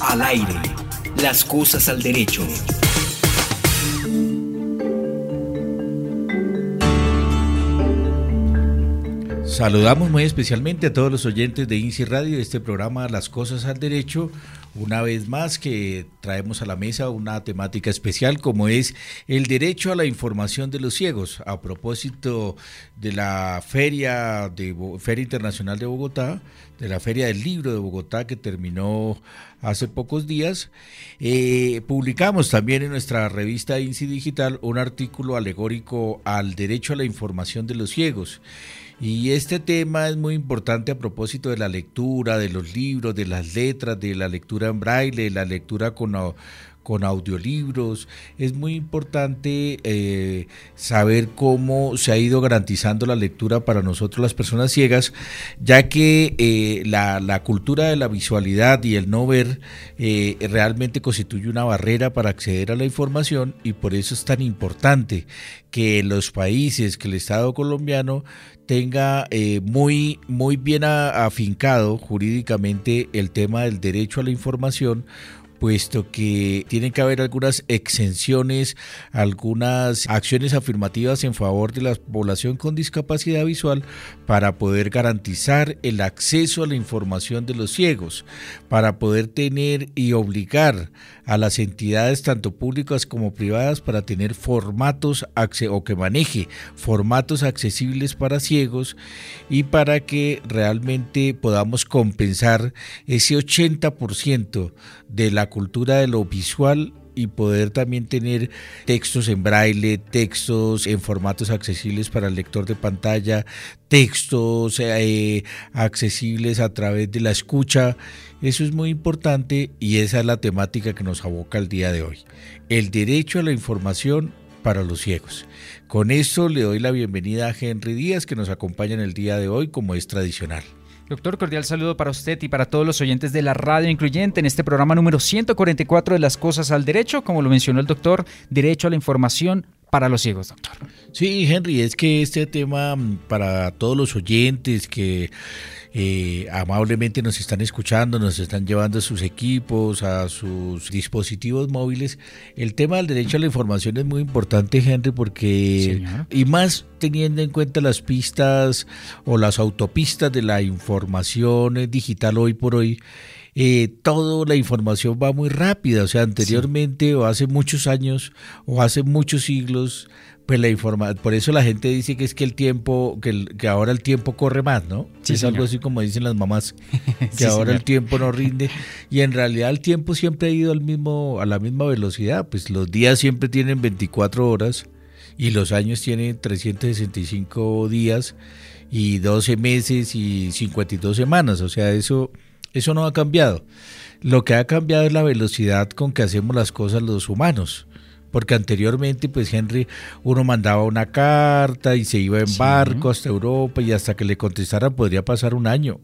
Al aire. Las cosas al derecho. Saludamos muy especialmente a todos los oyentes de INSI Radio de este programa Las Cosas al Derecho. Una vez más que traemos a la mesa una temática especial como es el derecho a la información de los ciegos. A propósito de la Feria, de, Feria Internacional de Bogotá, de la Feria del Libro de Bogotá que terminó hace pocos días, eh, publicamos también en nuestra revista INSI Digital un artículo alegórico al derecho a la información de los ciegos. Y este tema es muy importante a propósito de la lectura, de los libros, de las letras, de la lectura en braille, de la lectura con, con audiolibros. Es muy importante eh, saber cómo se ha ido garantizando la lectura para nosotros las personas ciegas, ya que eh, la, cultura de la visualidad y el no ver eh, realmente constituye una barrera para acceder a la información y por eso es tan importante que los países, que el Estado colombiano tenga muy, muy bien afincado jurídicamente el tema del derecho a la información, puesto que tienen que haber algunas exenciones, algunas acciones afirmativas en favor de la población con discapacidad visual para poder garantizar el acceso a la información de los ciegos, para poder tener y obligar a las entidades tanto públicas como privadas para tener formatos o que maneje formatos accesibles para ciegos y para que realmente podamos compensar ese 80% de la cultura de lo visual y poder también tener textos en braille, textos en formatos accesibles para el lector de pantalla, textos eh, accesibles a través de la escucha. Eso es muy importante y esa es la temática que nos aboca el día de hoy. El derecho a la información para los ciegos. Con esto le doy la bienvenida a Henry Díaz que nos acompaña en el día de hoy como es tradicional. Doctor, cordial saludo para usted y para todos los oyentes de la radio incluyente en este programa número 144 de Las Cosas al Derecho, como lo mencionó el doctor, Derecho a la Información para los ciegos, doctor. Sí, Henry, es que este tema mm, para todos los oyentes que eh, amablemente nos están escuchando, nos están llevando a sus equipos, a sus dispositivos móviles. El tema del derecho a la información es muy importante, Henry, porque y más teniendo en cuenta las pistas o las autopistas de la información digital hoy por hoy. Eh, toda la información va muy rápida, o sea, anteriormente o hace muchos años o hace muchos siglos, pues la información, por eso la gente dice que es que el tiempo, que, que ahora el tiempo corre más, ¿no? es algo así como dicen las mamás, que ahora el tiempo no rinde. Y en realidad el tiempo siempre ha ido al mismo, a la misma velocidad, pues los días siempre tienen 24 horas y los años tienen 365 días y 12 meses y 52 semanas, o sea, eso, eso no ha cambiado. Lo que ha cambiado es la velocidad con que hacemos las cosas los humanos porque anteriormente pues Henry uno mandaba una carta y se iba en barco hasta Europa y hasta que le contestaran podría pasar un año.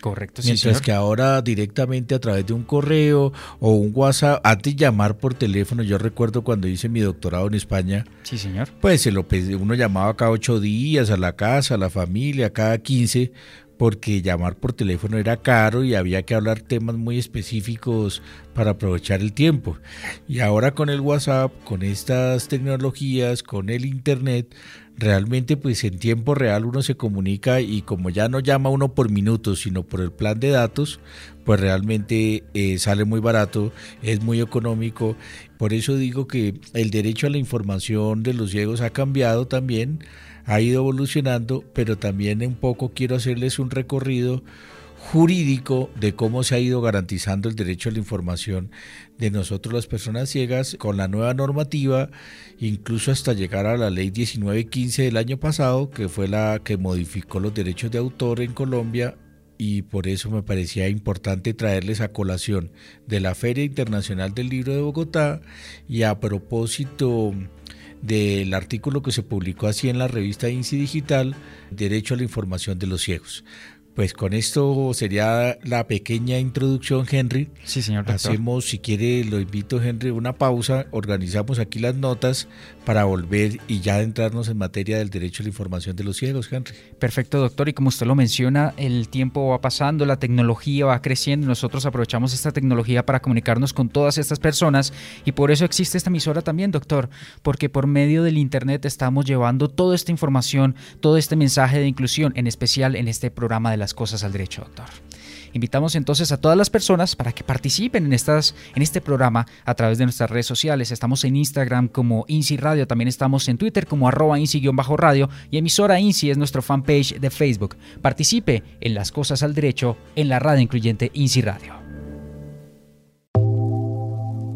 Correcto, sí, Mientras que ahora directamente a través de un correo o un WhatsApp, antes de llamar por teléfono, yo recuerdo cuando hice mi doctorado en España. Sí, señor. Pues se lo, uno llamaba cada ocho días a la casa, a la familia, cada quince, porque llamar por teléfono era caro y había que hablar temas muy específicos para aprovechar el tiempo. Y ahora con el WhatsApp, con estas tecnologías, con el Internet, realmente pues en tiempo real uno se comunica y como ya no llama uno por minutos, sino por el plan de datos, pues realmente eh, sale muy barato, es muy económico. Por eso digo que el derecho a la información de los ciegos ha cambiado también ha ido evolucionando, pero también un poco quiero hacerles un recorrido jurídico de cómo se ha ido garantizando el derecho a la información de nosotros las personas ciegas con la nueva normativa, incluso hasta llegar a la ley 1915 del año pasado, que fue la que modificó los derechos de autor en Colombia y por eso me parecía importante traerles a colación de la Feria Internacional del Libro de Bogotá y a propósito del artículo que se publicó así en la revista INSI Digital, Derecho a la Información de los Ciegos. Pues con esto sería la pequeña introducción, Henry. Sí, señor doctor. Hacemos, si quiere, lo invito, Henry, una pausa. Organizamos aquí las notas para volver y ya entrarnos en materia del derecho a la información de los ciegos, Henry. Perfecto, doctor. Y como usted lo menciona, el tiempo va pasando, la tecnología va creciendo. Nosotros aprovechamos esta tecnología para comunicarnos con todas estas personas y por eso existe esta emisora también, doctor, porque por medio del Internet estamos llevando toda esta información, todo este mensaje de inclusión, en especial en este programa de cosas al derecho, doctor. Invitamos entonces a todas las personas para que participen en, estas, en este programa a través de nuestras redes sociales. Estamos en Instagram como INSI Radio, también estamos en Twitter como arroba INSI-radio y emisora INSI es nuestro fanpage de Facebook. Participe en las cosas al derecho en la radio incluyente INSI Radio.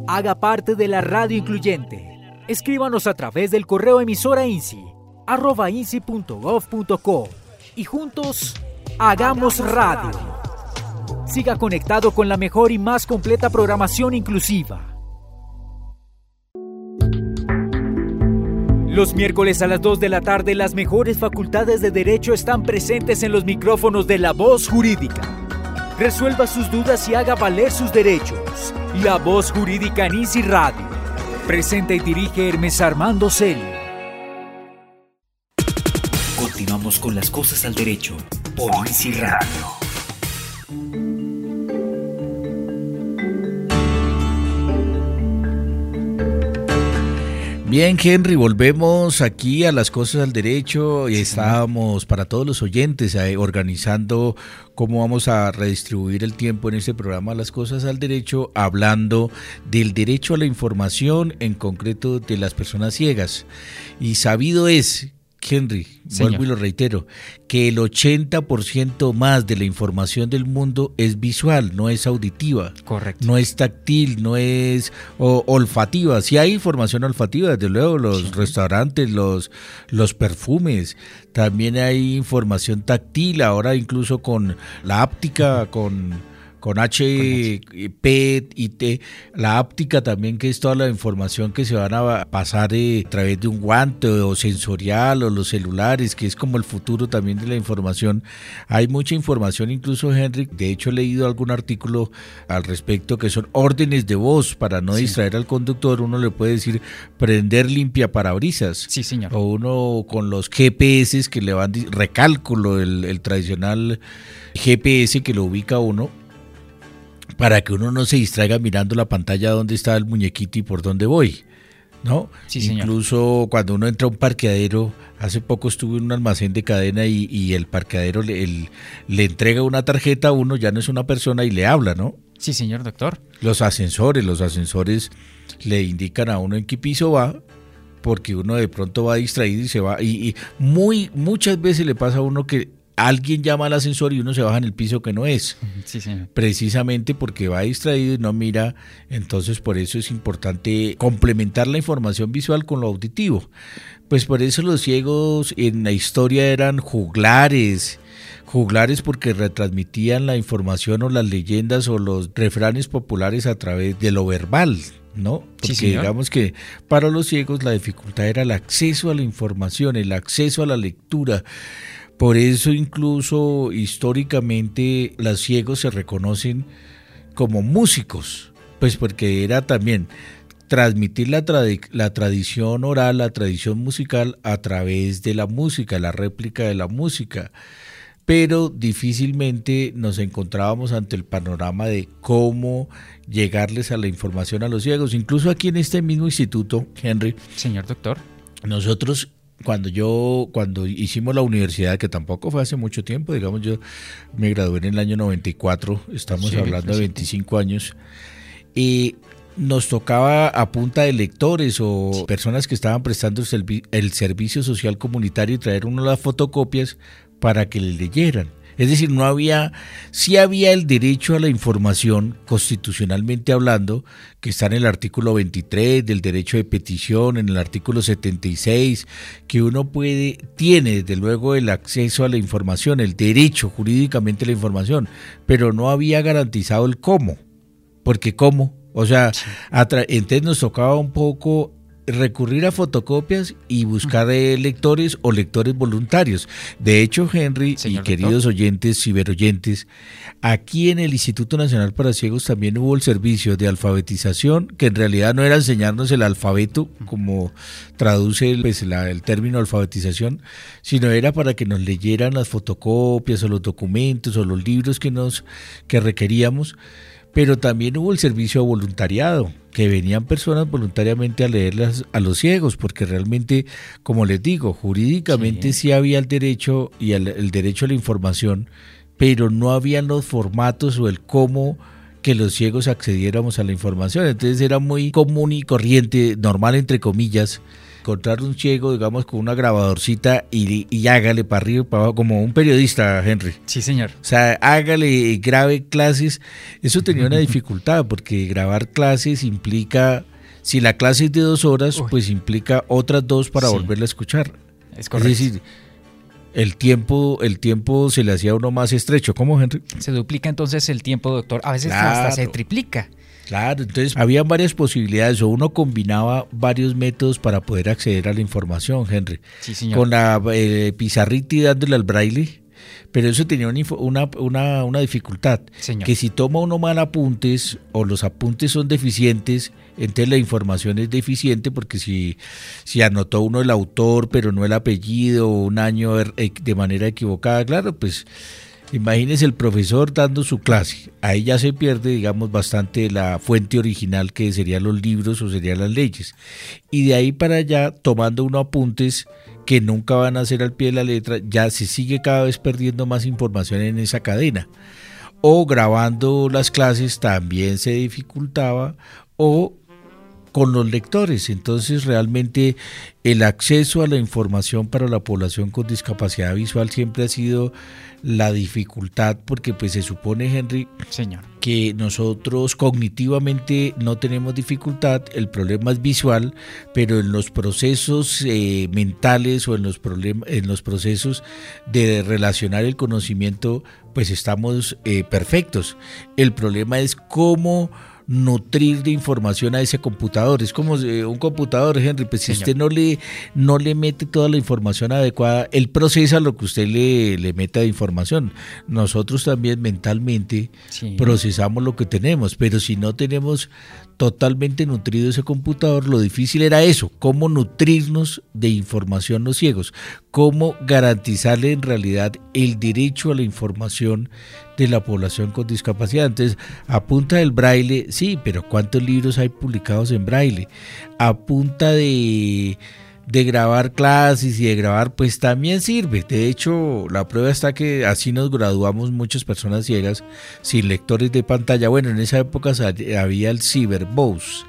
Haga parte de la radio incluyente. Escríbanos a través del correo emisora INSI arroba insi.gov.co y juntos hagamos radio. Siga conectado con la mejor y más completa programación inclusiva. Los miércoles a las 2 de la tarde las mejores facultades de derecho están presentes en los micrófonos de La Voz Jurídica. Resuelva sus dudas y haga valer sus derechos. La Voz Jurídica en Easy Radio. Presenta y dirige Hermes Armando Celi. Continuamos con las cosas al derecho Easy Radio. Bien, Henry, volvemos aquí a las cosas al derecho y estábamos para todos los oyentes eh, organizando cómo vamos a redistribuir el tiempo en este programa Las cosas al derecho, hablando del derecho a la información, en concreto de las personas ciegas. Y sabido es Henry, vuelvo y lo reitero, que el 80% más de la información del mundo es visual, no es auditiva. Correcto. No es táctil, no es olfativa. Si hay información olfativa, desde luego, los restaurantes, los, los perfumes. También hay información táctil, ahora incluso con la áptica, con con H, P y T, la áptica también, que es toda la información que se van a pasar eh, a través de un guante o sensorial o los celulares, que es como el futuro también de la información. Hay mucha información, incluso Henry, de hecho he leído algún artículo al respecto que son órdenes de voz para no distraer al conductor. Uno le puede decir prender limpia parabrisas. Sí, señor. O uno con los GPS que le van, recálculo, el, el tradicional GPS que lo ubica uno para que uno no se distraiga mirando la pantalla donde está el muñequito y por dónde voy. ¿No? Sí, Incluso cuando uno entra a un parqueadero, hace poco estuve en un almacén de cadena y, el parqueadero le, le entrega una tarjeta a uno, ya no es una persona y le habla, ¿no? Sí, señor doctor. Los ascensores, los ascensores le indican a uno en qué piso va, porque uno de pronto va distraído y se va. Y, y muy, muchas veces le pasa a uno que alguien llama al ascensor y uno se baja en el piso que no es. Precisamente porque va distraído y no mira. Entonces por eso es importante complementar la información visual con lo auditivo. Pues por eso los ciegos en la historia eran juglares. Juglares porque retransmitían la información o las leyendas o los refranes populares a través de lo verbal. ¿no? Porque digamos que para los ciegos la dificultad era el acceso a la información, el acceso a la lectura, por eso incluso históricamente los ciegos se reconocen como músicos, pues porque era también transmitir la, la, tradición oral, la tradición musical a través de la música, la réplica de la música. Pero difícilmente nos encontrábamos ante el panorama de cómo llegarles a la información a los ciegos. Incluso aquí en este mismo instituto, Henry. Señor doctor. Nosotros cuando yo, cuando hicimos la universidad, que tampoco fue hace mucho tiempo, digamos, yo me gradué en el año 94, estamos hablando de 25 años, y nos tocaba a punta de lectores o personas que estaban prestando el, servicio social comunitario y traer uno las fotocopias para que le leyeran. Es decir, no había, sí había el derecho a la información constitucionalmente hablando, que está en el artículo 23 del derecho de petición, en el artículo 76, que uno puede, tiene desde luego el acceso a la información, el derecho jurídicamente a la información, pero no había garantizado el cómo, porque cómo, o sea, entonces nos tocaba un poco recurrir a fotocopias y buscar eh, lectores o lectores voluntarios. De hecho, Henry y queridos oyentes, ciberoyentes, aquí en el Instituto Nacional para Ciegos también hubo el servicio de alfabetización, que en realidad no era enseñarnos el alfabeto, como traduce pues, el término alfabetización, sino era para que nos leyeran las fotocopias o los documentos o los libros que nos que requeríamos pero también hubo el servicio voluntariado, que venían personas voluntariamente a leerlas a los ciegos, porque realmente, como les digo, jurídicamente sí, había el derecho y el, derecho a la información, pero no habían los formatos o el cómo que los ciegos accediéramos a la información. Entonces era muy común y corriente, normal entre comillas, encontrar un ciego, digamos, con una grabadorcita y, y hágale para arriba y para abajo, como un periodista, Henry. Sí, señor. O sea, hágale, grabe clases. Eso tenía una dificultad, porque grabar clases implica, si la clase es de dos horas, pues implica otras dos para volverla a escuchar. Es correcto. Es decir, el tiempo, el tiempo se le hacía a uno más estrecho. ¿Cómo, Henry? Se duplica entonces el tiempo, doctor. A veces hasta se triplica. Claro, entonces había varias posibilidades o uno combinaba varios métodos para poder acceder a la información, Henry. Sí, señor. Con la eh, pizarrita y dándole al braille, pero eso tenía una, una, una, dificultad, señor. que si toma uno mal apuntes o los apuntes son deficientes, entonces la información es deficiente porque si, si anotó uno el autor pero no el apellido o un año er, eh, de manera equivocada, claro, pues Imagínese el profesor dando su clase. Ahí ya se pierde, digamos, bastante la fuente original que serían los libros o serían las leyes. Y de ahí para allá, tomando unos apuntes que nunca van a ser al pie de la letra, ya se sigue cada vez perdiendo más información en esa cadena. O grabando las clases también se dificultaba. O con los lectores. Entonces realmente el acceso a la información para la población con discapacidad visual siempre ha sido la dificultad porque pues se supone Henry Señor. que nosotros cognitivamente no tenemos dificultad, el problema es visual, pero en los procesos eh, mentales o en los, en los procesos de relacionar el conocimiento pues estamos eh, perfectos. El problema es cómo nutrir de información a ese computador. Es como eh, un computador, Henry, pues si usted no le, no le mete toda la información adecuada, él procesa lo que usted le, le meta de información. Nosotros también mentalmente procesamos lo que tenemos, pero si no tenemos totalmente nutrido ese computador, lo difícil era eso, cómo nutrirnos de información los ciegos, cómo garantizarle en realidad el derecho a la información de la población con discapacidad. Entonces, a punta del braille, sí, pero ¿cuántos libros hay publicados en braille? A punta de, de grabar clases y de grabar, pues también sirve. De hecho, la prueba está que así nos graduamos muchas personas ciegas sin lectores de pantalla. Bueno, en esa época había el Cyberbose,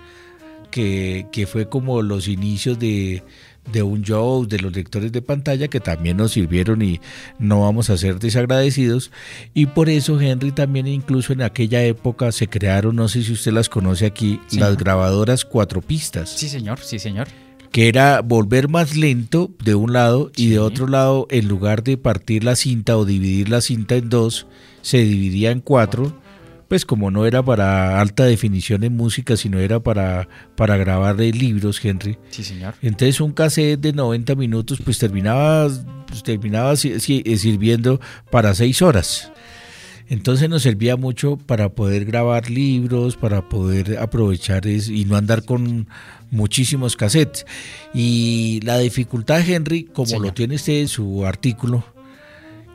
que, que fue como los inicios de de un show, de los lectores de pantalla que también nos sirvieron y no vamos a ser desagradecidos. Y por eso Henry también incluso en aquella época se crearon, no sé si usted las conoce aquí, las grabadoras cuatro pistas. Sí, señor, sí, señor. Que era volver más lento de un lado y de otro lado, en lugar de partir la cinta o dividir la cinta en dos, se dividía en cuatro pues como no era para alta definición en música, sino era para, para grabar libros, Henry. Sí, señor. Entonces un cassette de 90 minutos pues terminaba, pues, terminaba eh, sirviendo para seis horas. Entonces nos servía mucho para poder grabar libros, para poder aprovechar y no andar con muchísimos cassettes. Y la dificultad, Henry, como lo tiene usted en su artículo,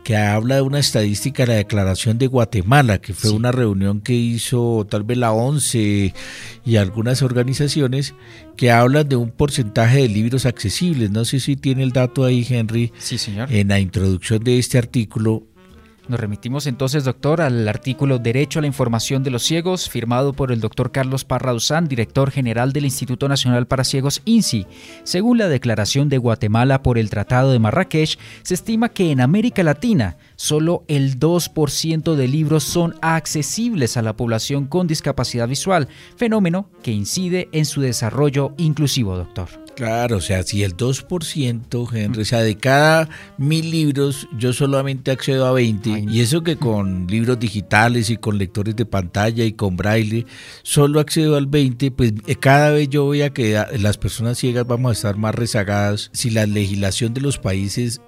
que habla de una estadística de la Declaración de Guatemala, que fue una reunión que hizo tal vez la ONCE y algunas organizaciones que hablan de un porcentaje de libros accesibles. No sé si tiene el dato ahí, Henry, sí, señor. en la introducción de este artículo nos remitimos entonces, doctor, al artículo Derecho a la Información de los Ciegos, firmado por el doctor Carlos Parra Duzán, director general del Instituto Nacional para Ciegos INSI. Según la declaración de Guatemala por el Tratado de Marrakech, se estima que en América Latina solo el 2% de libros son accesibles a la población con discapacidad visual, fenómeno que incide en su desarrollo inclusivo, doctor. Claro, o sea, si el 2%, Henry, o sea, de cada mil libros yo solamente accedo a 20, y eso que con libros digitales y con lectores de pantalla y con braille, solo accedo al 20, pues eh, cada vez yo voy a que las personas ciegas vamos a estar más rezagadas si la legislación de los países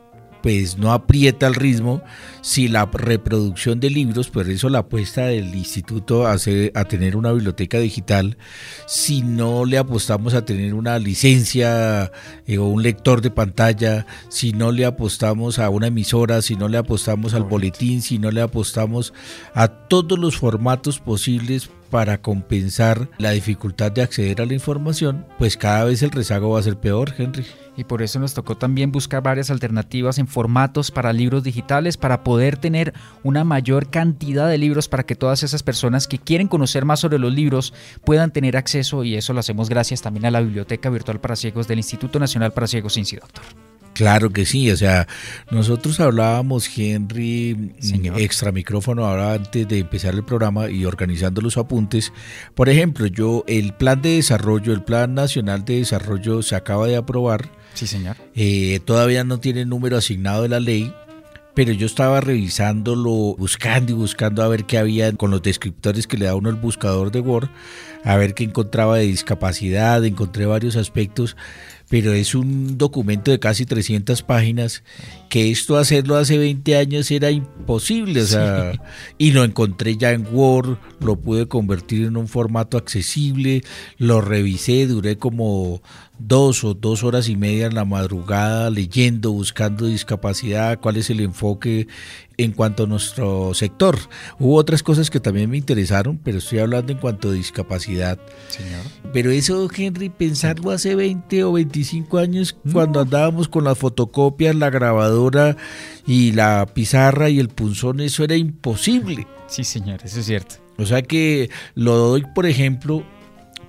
pues no aprieta el ritmo si la reproducción de libros, por eso la apuesta del instituto hace, a tener una biblioteca digital, si no le apostamos a tener una licencia eh, o un lector de pantalla, si no le apostamos a una emisora, si no le apostamos al boletín, si no le apostamos a todos los formatos posibles para compensar la dificultad de acceder a la información, pues cada vez el rezago va a ser peor, Henry. Y por eso nos tocó también buscar varias alternativas en formatos para libros digitales para poder tener una mayor cantidad de libros para que todas esas personas que quieren conocer más sobre los libros puedan tener acceso y eso lo hacemos gracias también a la Biblioteca Virtual para Ciegos del Instituto Nacional para Ciegos Inci Doctor. Claro que sí, o sea, nosotros hablábamos, Henry, extra micrófono ahora antes de empezar el programa y organizando los apuntes. Por ejemplo, yo, el plan de desarrollo, el plan nacional de desarrollo se acaba de aprobar. Sí, señor. Eh, todavía no tiene número asignado de la ley, pero yo estaba revisándolo, buscando y buscando a ver qué había con los descriptores que le da uno el buscador de Word, a ver qué encontraba de discapacidad, encontré varios aspectos, pero es un documento de casi 300 páginas que esto hacerlo hace 20 años era imposible, o sea, y lo encontré ya en Word, lo pude convertir en un formato accesible, lo revisé, duré como dos o dos horas y media en la madrugada leyendo, buscando discapacidad, cuál es el enfoque en cuanto a nuestro sector. Hubo otras cosas que también me interesaron, pero estoy hablando en cuanto a discapacidad. Señor. Pero eso, Henry, pensarlo hace 20 o 25 años, cuando andábamos con las fotocopias, la grabadora y la pizarra y el punzón, eso era imposible. Sí, señor, eso es cierto. O sea que lo doy, por ejemplo,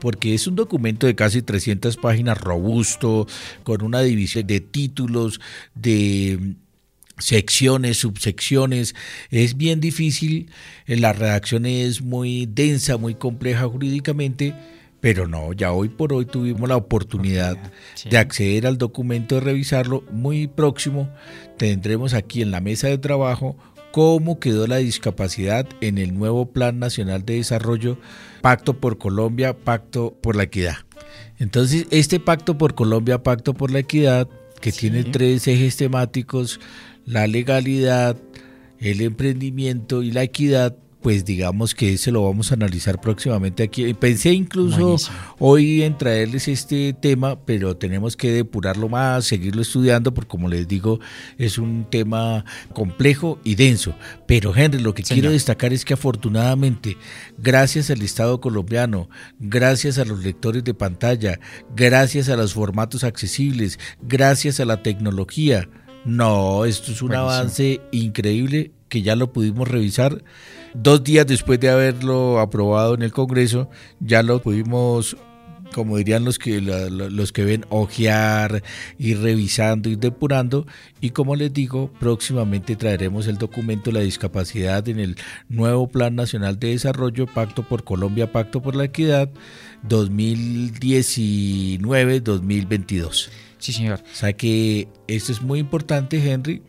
porque es un documento de casi 300 páginas robusto, con una división de títulos, de secciones, subsecciones. Es bien difícil, eh, la redacción es muy densa, muy compleja jurídicamente, pero no, ya hoy por hoy tuvimos la oportunidad de acceder al documento, de revisarlo. Muy próximo tendremos aquí en la mesa de trabajo cómo quedó la discapacidad en el nuevo Plan Nacional de Desarrollo, Pacto por Colombia, Pacto por la Equidad. Entonces, este Pacto por Colombia, Pacto por la Equidad, que tiene tres ejes temáticos, la legalidad, el emprendimiento y la equidad, pues digamos que se lo vamos a analizar próximamente aquí. Pensé incluso hoy en traerles este tema, pero tenemos que depurarlo más, seguirlo estudiando, porque como les digo, es un tema complejo y denso. Pero Henry, lo que quiero destacar es que afortunadamente, gracias al Estado colombiano, gracias a los lectores de pantalla, gracias a los formatos accesibles, gracias a la tecnología, no, esto es un avance increíble que ya lo pudimos revisar. Dos días después de haberlo aprobado en el Congreso, ya lo pudimos, como dirían los que, los que ven, ojear, ir revisando, ir depurando. Y como les digo, próximamente traeremos el documento de la discapacidad en el nuevo Plan Nacional de Desarrollo, Pacto por Colombia, Pacto por la Equidad, 2019-2022. Sí, señor. O sea que esto es muy importante, Henry,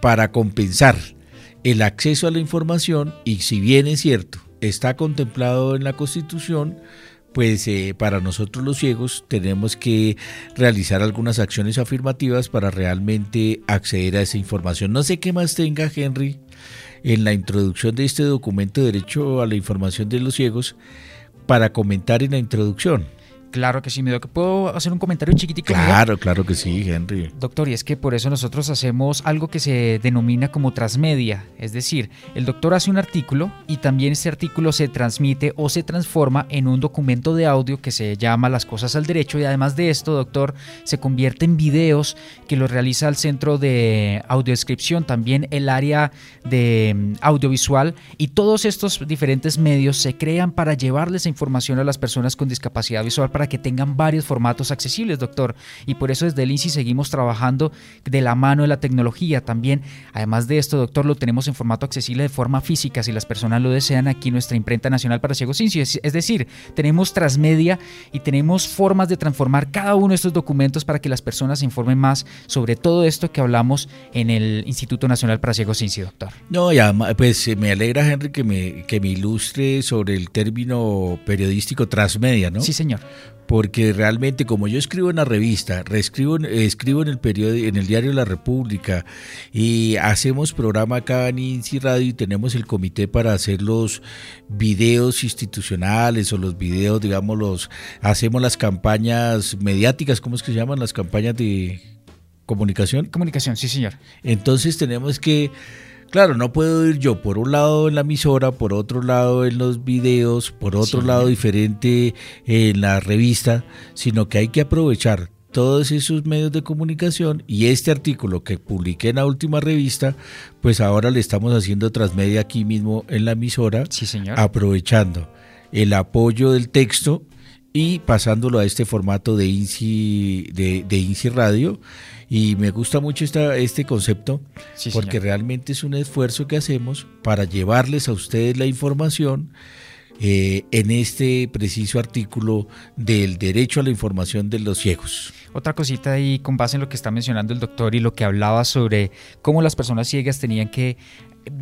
para compensar el acceso a la información y si bien es cierto, está contemplado en la Constitución, pues eh, para nosotros los ciegos tenemos que realizar algunas acciones afirmativas para realmente acceder a esa información. No sé qué más tenga Henry en la introducción de este documento de derecho a la información de los ciegos para comentar en la introducción. Claro que sí, me ¿Puedo hacer un comentario chiquitico? Claro, claro que sí, Henry. Doctor, y es que por eso nosotros hacemos algo que se denomina como transmedia. Es decir, el doctor hace un artículo y también ese artículo se transmite o se transforma en un documento de audio que se llama Las cosas al derecho. Y además de esto, doctor, se convierte en videos que lo realiza el centro de audiodescripción, también el área de mm, audiovisual. Y todos estos diferentes medios se crean para llevarles información a las personas con discapacidad visual para que tengan varios formatos accesibles, doctor. Y por eso desde el INSI seguimos trabajando de la mano de la tecnología también. Además de esto, doctor, lo tenemos en formato accesible de forma física, si las personas lo desean, aquí nuestra imprenta nacional para ciegos INSI. Es, decir, tenemos transmedia y tenemos formas de transformar cada uno de estos documentos para que las personas se informen más sobre todo esto que hablamos en el Instituto Nacional para Ciegos INSI, doctor. No, ya, pues me alegra, Henry, que me, que me ilustre sobre el término periodístico transmedia, ¿no? Sí, señor porque realmente como yo escribo en la revista, reescribo, escribo en el periódico, en el diario La República y hacemos programa acá en INSI Radio y tenemos el comité para hacer los videos institucionales o los videos, digamos, los hacemos las campañas mediáticas, ¿cómo es que se llaman? Las campañas de comunicación. Comunicación, sí, señor. Entonces tenemos que Claro, no puedo ir yo por un lado en la emisora, por otro lado en los videos, por otro lado diferente en la revista, sino que hay que aprovechar todos esos medios de comunicación y este artículo que publiqué en la última revista, pues ahora le estamos haciendo transmedia aquí mismo en la emisora, sí, señor. aprovechando el apoyo del texto y pasándolo a este formato de INSI, de, de INSI Radio y me gusta mucho esta, este concepto porque realmente es un esfuerzo que hacemos para llevarles a ustedes la información eh, en este preciso artículo del derecho a la información de los ciegos. Otra cosita ahí con base en lo que está mencionando el doctor y lo que hablaba sobre cómo las personas ciegas tenían que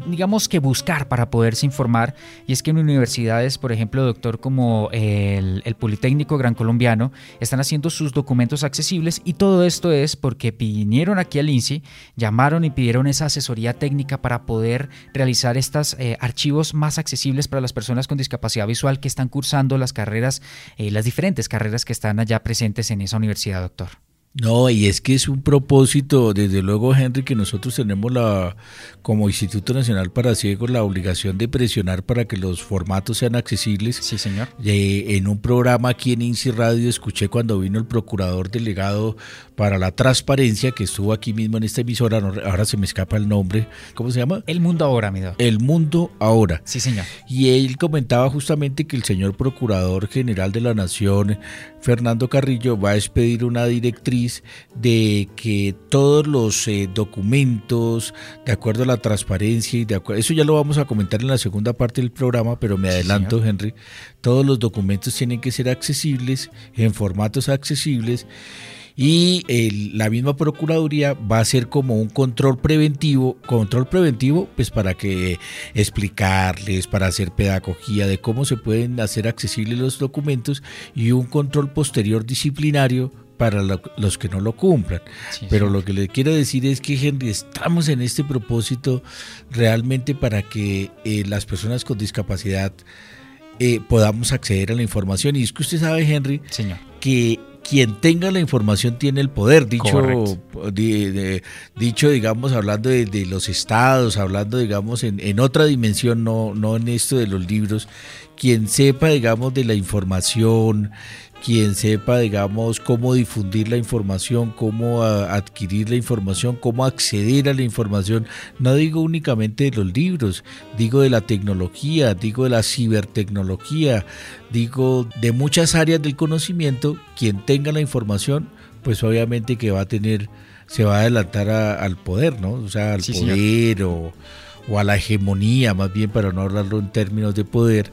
digamos que buscar para poderse informar y es que en universidades, por ejemplo, doctor, como el, el, Politécnico Gran Colombiano, están haciendo sus documentos accesibles y todo esto es porque vinieron aquí al INSI, llamaron y pidieron esa asesoría técnica para poder realizar estos eh, archivos más accesibles para las personas con discapacidad visual que están cursando las carreras, eh, las diferentes carreras que están allá presentes en esa universidad, doctor. No, y es que es un propósito, desde luego, Henry, que nosotros tenemos la, como Instituto Nacional para Ciegos, la obligación de presionar para que los formatos sean accesibles. Sí, señor. en un programa aquí en INSI Radio escuché cuando vino el procurador delegado para la transparencia, que estuvo aquí mismo en esta emisora, ahora se me escapa el nombre, ¿cómo se llama? El Mundo Ahora, mi El Mundo Ahora. Sí, señor. Y él comentaba justamente que el señor Procurador General de la Nación, Fernando Carrillo, va a expedir una directriz de que todos los eh, documentos, de acuerdo a la transparencia y de acuerdo, eso ya lo vamos a comentar en la segunda parte del programa, pero me adelanto, Henry, todos los documentos tienen que ser accesibles, en formatos accesibles y la misma Procuraduría va a ser como un control preventivo, control preventivo pues para que explicarles, para hacer pedagogía de cómo se pueden hacer accesibles los documentos y un control posterior disciplinario para los que no lo cumplan. Pero lo que le quiero decir es que, Henry, estamos en este propósito realmente para que eh, las personas con discapacidad eh, podamos acceder a la información. Y es que usted sabe, Henry, Señor. que quien tenga la información tiene el poder, dicho, dicho digamos, hablando de, los estados, hablando, digamos, en, en, otra dimensión, no, no en esto de los libros, quien sepa, digamos, de la información, quien sepa, digamos, cómo difundir la información, cómo adquirir la información, cómo acceder a la información. No digo únicamente de los libros, digo de la tecnología, digo de la cibertecnología, digo de muchas áreas del conocimiento. Quien tenga la información, pues obviamente que va a tener, se va a adelantar al poder, ¿no? O sea, al poder o, o a la hegemonía, más bien para no hablarlo en términos de poder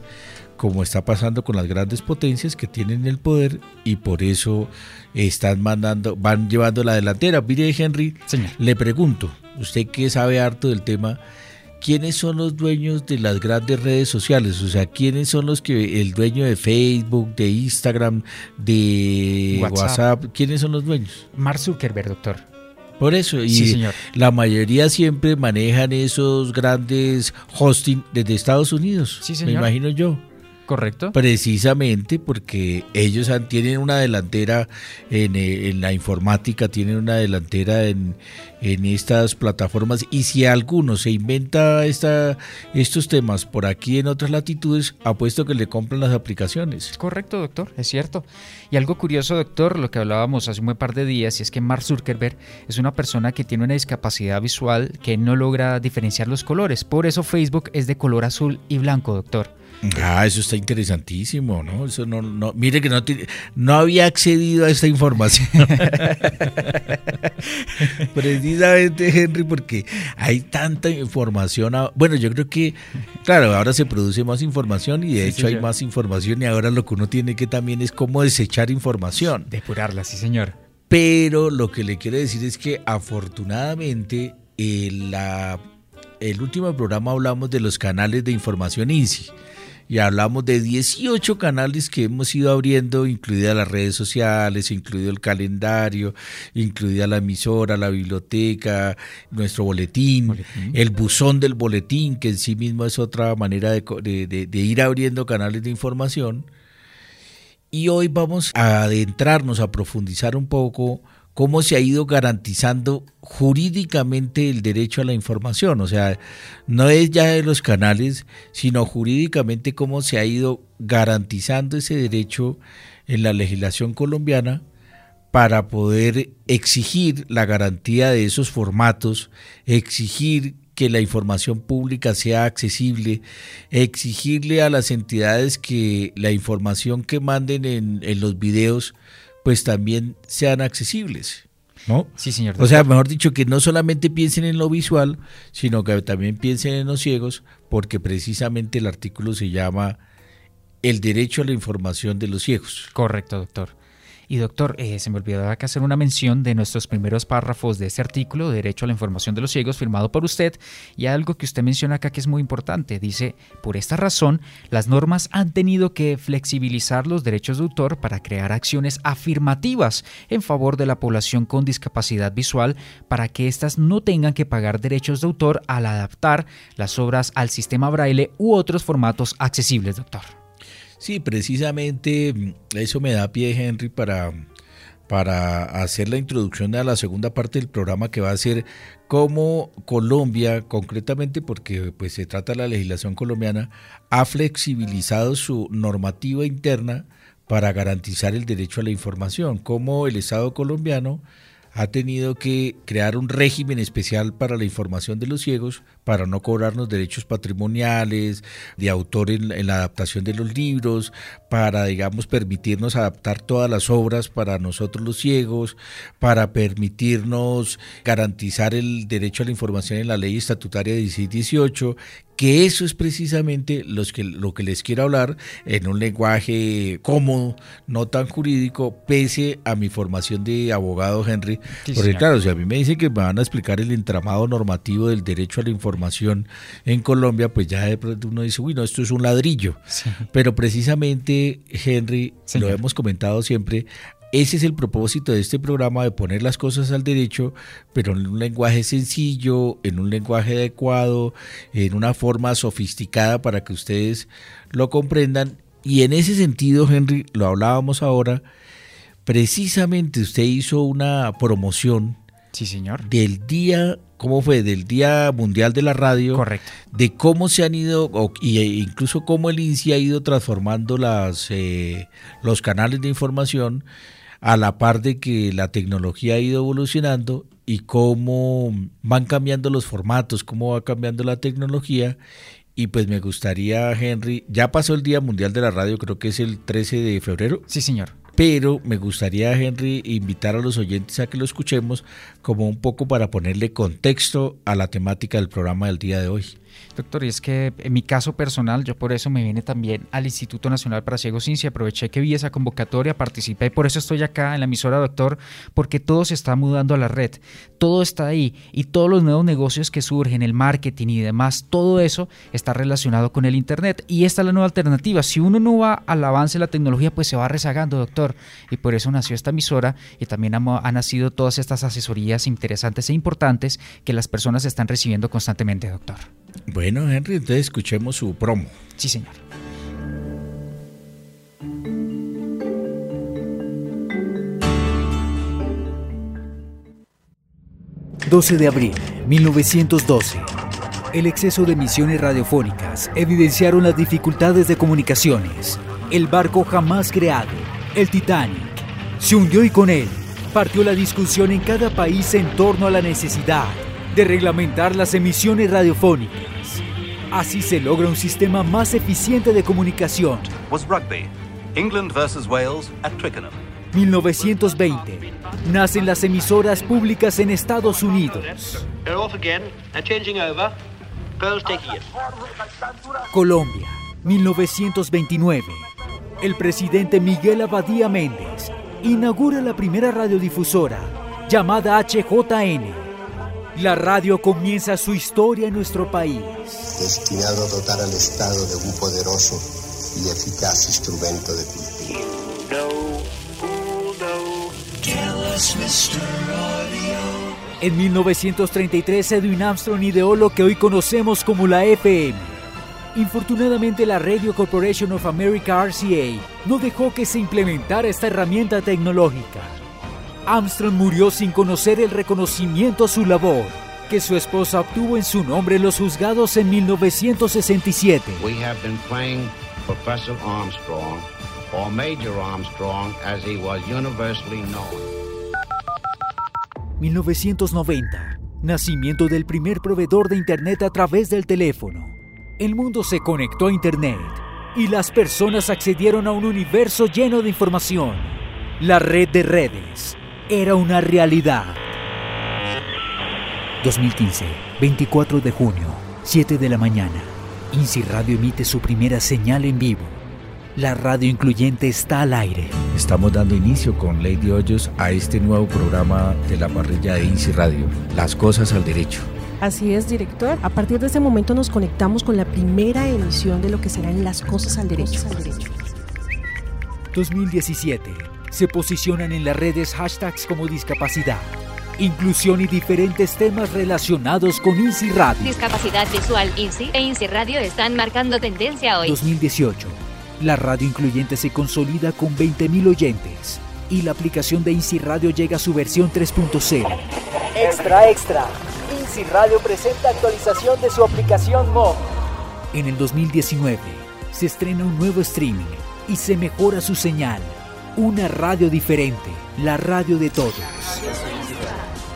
como está pasando con las grandes potencias que tienen el poder y por eso están mandando, van llevando la delantera. Mire, Henry, le pregunto, usted que sabe harto del tema, ¿quiénes son los dueños de las grandes redes sociales? O sea, ¿quiénes son los que, el dueño de Facebook, de Instagram, de WhatsApp, ¿quiénes son los dueños? Mark Zuckerberg, doctor. Por eso, y la mayoría siempre manejan esos grandes hosting desde Estados Unidos, sí, me imagino yo. Correcto. Precisamente porque ellos tienen una delantera en, eh, en, la informática, tienen una delantera en, en estas plataformas y si alguno se inventa esta, estos temas por aquí en otras latitudes, apuesto que le compran las aplicaciones. Correcto, doctor, es cierto. Y algo curioso, doctor, lo que hablábamos hace un buen par de días, y es que Mark Zuckerberg es una persona que tiene una discapacidad visual que no logra diferenciar los colores. Por eso Facebook es de color azul y blanco, doctor Ah, eso está interesantísimo, ¿no? Eso no, no mire que no, no había accedido a esta información. Precisamente, Henry, porque hay tanta información. Bueno, yo creo que, claro, ahora se produce más información y de hecho hay más información y ahora lo que uno tiene que también es cómo desechar información. Depurarla, sí, señor. Pero lo que le quiero decir es que afortunadamente eh, la, el último programa hablamos de los canales de información INSI y hablamos de 18 canales que hemos ido abriendo, incluidas las redes sociales, incluido el calendario, incluida la emisora, la biblioteca, nuestro boletín, el buzón del boletín, que en sí mismo es otra manera de, de ir abriendo canales de información. Y hoy vamos a adentrarnos, a profundizar un poco cómo se ha ido garantizando jurídicamente el derecho a la información. O sea, no es ya de los canales, sino jurídicamente cómo se ha ido garantizando ese derecho en la legislación colombiana para poder exigir la garantía de esos formatos, exigir que la información pública sea accesible, exigirle a las entidades que la información que manden en, en los videos pues también sean accesibles. ¿No? Sí, señor. O sea, mejor dicho, que no solamente piensen en lo visual, sino que también piensen en los ciegos, porque precisamente el artículo se llama El derecho a la información de los ciegos. Correcto, doctor. Y doctor, eh, se me olvidó acá hacer una mención de nuestros primeros párrafos de este artículo, Derecho a la Información de los Ciegos, firmado por usted, y algo que usted menciona acá que es muy importante. Dice, por esta razón, las normas han tenido que flexibilizar los derechos de autor para crear acciones afirmativas en favor de la población con discapacidad visual para que éstas no tengan que pagar derechos de autor al adaptar las obras al sistema braille u otros formatos accesibles, doctor. Sí, precisamente mm, eso me da pie, Henry, para, para hacer la introducción a la segunda parte del programa que va a ser cómo Colombia, concretamente porque pues, se trata de la legislación colombiana, ha flexibilizado su normativa interna para garantizar el derecho a la información, cómo el Estado colombiano ha tenido que crear un régimen especial para la información de los ciegos para no cobrarnos derechos patrimoniales, de autor en, la adaptación de los libros, para, digamos, permitirnos adaptar todas las obras para nosotros los ciegos, para permitirnos garantizar el derecho a la información en la ley estatutaria 1618, que eso es precisamente los que, lo que les quiero hablar en un lenguaje cómodo, no tan jurídico, pese a mi formación de abogado, Henry. Porque claro, si a mí me dicen que me van a explicar el entramado normativo del derecho a la información, información en Colombia, pues ya de pronto uno dice, uy, no, esto es un ladrillo. Pero precisamente, Henry, lo hemos comentado siempre, ese es el propósito de este programa, de poner las cosas al derecho, pero en un lenguaje sencillo, en un lenguaje adecuado, en una forma sofisticada para que ustedes lo comprendan. Y en ese sentido, Henry, lo hablábamos ahora, precisamente usted hizo una promoción Sí, señor. Del día, ¿cómo fue? Del Día Mundial de la Radio. Correcto. De cómo se han ido, e incluso cómo el INSI ha ido transformando las, eh, los canales de información a la par de que la tecnología ha ido evolucionando y cómo van cambiando los formatos, cómo va cambiando la tecnología. Y pues me gustaría, Henry, ya pasó el Día Mundial de la Radio, creo que es el 13 de febrero. Sí, señor pero me gustaría, Henry, invitar a los oyentes a que lo escuchemos como un poco para ponerle contexto a la temática del programa del día de hoy. Doctor, y es que en mi caso personal, yo por eso me vine también al Instituto Nacional para Ciegos y aproveché que vi esa convocatoria, participé por eso estoy acá en la emisora, doctor, porque todo se está mudando a la red, todo está ahí y todos los nuevos negocios que surgen, el marketing y demás, todo eso está relacionado con el Internet y esta es la nueva alternativa. Si uno no va al avance de la tecnología, pues se va rezagando, doctor, y por eso nació esta emisora y también han nacido todas estas asesorías interesantes e importantes que las personas están recibiendo constantemente, doctor. Bueno, Henry, entonces escuchemos su promo. Sí, señor. ...12 de abril, 1912... El exceso de emisiones radiofónicas evidenciaron las dificultades de comunicaciones. El barco jamás creado, el Titanic, se hundió y con él partió la discusión en cada país en torno a la necesidad de reglamentar las emisiones radiofónicas. Así se logra un sistema más eficiente de comunicación. Was rugby, England versus Wales at Twickenham. 1920. Nacen las emisoras públicas en Estados Unidos. Colombia, 1929. El presidente Miguel Abadía Méndez inaugura la primera radiodifusora llamada HJN. La radio comienza su historia en nuestro país. Destinado a dotar al Estado de un poderoso y eficaz instrumento de cultura. En 1933 Edwin Armstrong ideó lo que hoy conocemos como la FM. Infortunadamente la Radio Corporation of America RCA no dejó que se implementara esta herramienta tecnológica. Armstrong murió sin conocer el reconocimiento a su labor, que su esposa obtuvo en su nombre en los juzgados en 1967. We have been playing Professor Armstrong, or Major Armstrong as he was universally known. 1990. Nacimiento del primer proveedor de Internet a través del teléfono. El mundo se conectó a Internet y las personas accedieron a un universo lleno de información. La red de redes era una realidad. 2015, 24 de junio, 7 de la mañana. INSI Radio emite su primera señal en vivo. La radio incluyente está al aire. Estamos dando inicio con Lady Hoyos a este nuevo programa de la parrilla de INSI Radio, Las Cosas al Derecho. Así es, director. A partir de este momento nos conectamos con la primera emisión de lo que serán Las Cosas al Derecho. 2017. Se posicionan en las redes hashtags como discapacidad, inclusión y diferentes temas relacionados con INSI Radio. Discapacidad visual INSI e INSI Radio están marcando tendencia hoy. 2018. La radio incluyente se consolida con 20.000 oyentes y la aplicación de INSI Radio llega a su versión 3.0. Extra, extra. INSI Radio presenta actualización de su aplicación móvil. En el 2019 se estrena un nuevo streaming y se mejora su señal. Una radio diferente, la radio de todos.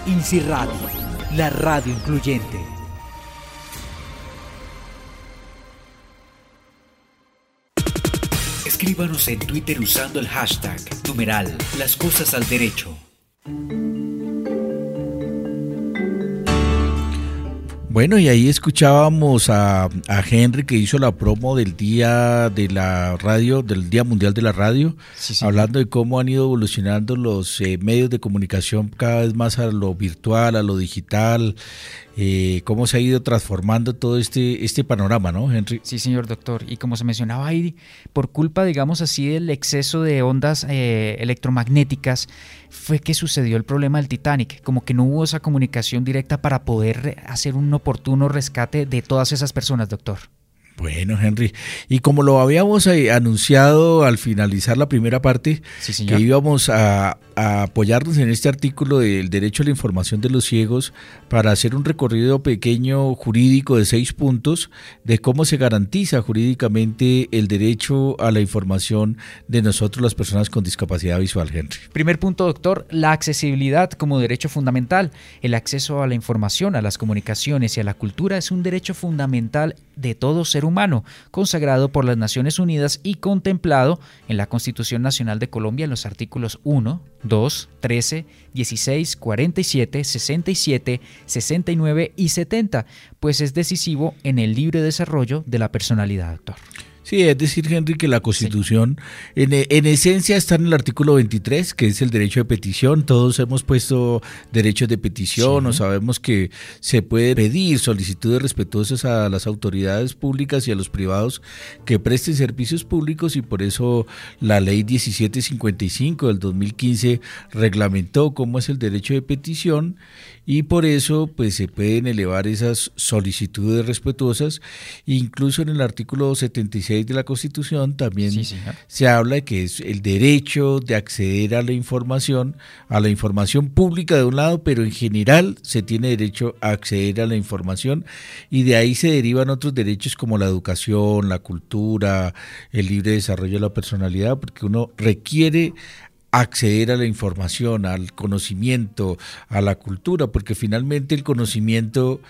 INSI Radio, la radio incluyente. Escríbanos en Twitter usando el hashtag numeral Las Cosas al Derecho. Bueno, y ahí escuchábamos a, a, Henry que hizo la promo del Día de la Radio, del Día Mundial de la Radio, sí, sí. hablando de cómo han ido evolucionando los eh, medios de comunicación cada vez más a lo virtual, a lo digital, eh, cómo se ha ido transformando todo este, este panorama, ¿no, Henry? Sí, señor doctor. Y como se mencionaba ahí, por culpa, digamos así, del exceso de ondas eh, electromagnéticas, fue que sucedió el problema del Titanic, como que no hubo esa comunicación directa para poder hacer un oportuno rescate de todas esas personas, doctor. Bueno, Henry, y como lo habíamos eh, anunciado al finalizar la primera parte, sí, que íbamos a, a, apoyarnos en este artículo del derecho a la información de los ciegos para hacer un recorrido pequeño jurídico de seis puntos de cómo se garantiza jurídicamente el derecho a la información de nosotros las personas con discapacidad visual, Henry. Primer punto, doctor, la accesibilidad como derecho fundamental. El acceso a la información, a las comunicaciones y a la cultura es un derecho fundamental de todo ser humano, consagrado por las Naciones Unidas y contemplado en la Constitución Nacional de Colombia en los artículos 1, 2, 13, 16, 47, 67, 69 y 70, pues es decisivo en el libre desarrollo de la personalidad, doctor. Sí, es decir, Henry, que la Constitución en, en, esencia está en el artículo 23, que es el derecho de petición. Todos hemos puesto derechos de petición sí. o sabemos que se puede pedir solicitudes respetuosas a las autoridades públicas y a los privados que presten servicios públicos y por eso la ley 1755 del 2015 reglamentó cómo es el derecho de petición y por eso pues se pueden elevar esas solicitudes respetuosas incluso en el artículo 76 de la Constitución también sí, se habla de que es el derecho de acceder a la información, a la información pública de un lado, pero en general se tiene derecho a acceder a la información y de ahí se derivan otros derechos como la educación, la cultura, el libre desarrollo de la personalidad, porque uno requiere acceder a la información, al conocimiento, a la cultura, porque finalmente el conocimiento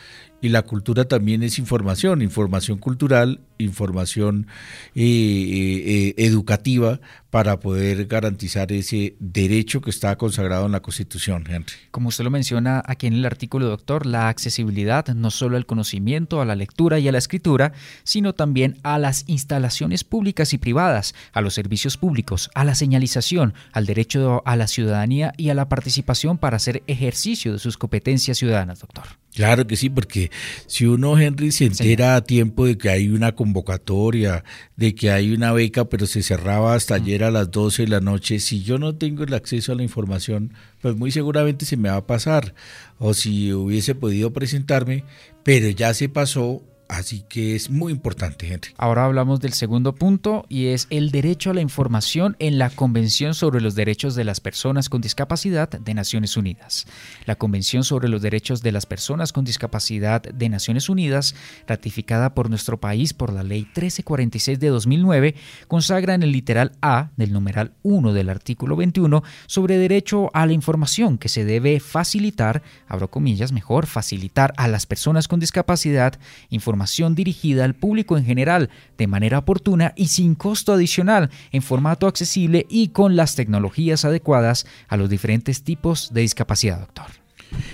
y la cultura también es información, información cultural, información eh, eh, educativa para poder garantizar ese derecho que está consagrado en la Constitución, Henry. Como usted lo menciona aquí en el artículo, doctor, la accesibilidad no solo al conocimiento, a la lectura y a la escritura, sino también a las instalaciones públicas y privadas, a los servicios públicos, a la señalización, al derecho a la ciudadanía y a la participación para hacer ejercicio de sus competencias ciudadanas, doctor. Claro que sí, porque si uno, Henry, se entera a tiempo de que hay una convocatoria, de que hay una beca, pero se cerraba hasta ayer a las 12 de la noche, si yo no tengo el acceso a la información, pues muy seguramente se me va a pasar. O si hubiese podido presentarme, pero ya se pasó Así que es muy importante, gente. Ahora hablamos del segundo punto y es el derecho a la información en la Convención sobre los Derechos de las Personas con Discapacidad de Naciones Unidas. La Convención sobre los Derechos de las Personas con Discapacidad de Naciones Unidas, ratificada por nuestro país por la Ley 1346 de 2009, consagra en el literal A del numeral 1 del artículo 21 sobre derecho a la información que se debe facilitar, abro comillas, mejor, facilitar a las personas con discapacidad información información dirigida al público en general de manera oportuna y sin costo adicional, en formato accesible y con las tecnologías adecuadas a los diferentes tipos de discapacidad, doctor.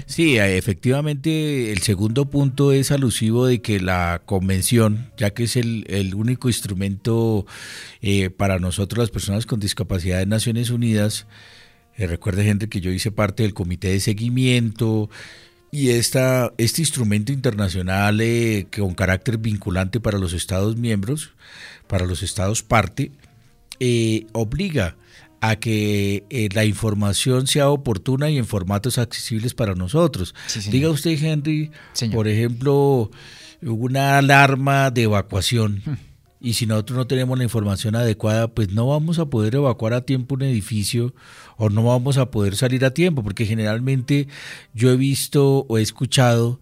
Sí, efectivamente el segundo punto es alusivo de que la convención, ya que es el, único instrumento eh, para nosotros las personas con discapacidad de Naciones Unidas, eh, recuerde gente que yo hice parte del comité de seguimiento, y esta, este instrumento internacional eh, con carácter vinculante para los Estados miembros, para los Estados parte, eh, obliga a que eh, la información sea oportuna y en formatos accesibles para nosotros. Diga usted, Henry, por ejemplo, una alarma de evacuación. Hmm y si nosotros no tenemos la información adecuada, pues no vamos a poder evacuar a tiempo un edificio o no vamos a poder salir a tiempo, porque generalmente yo he visto o he escuchado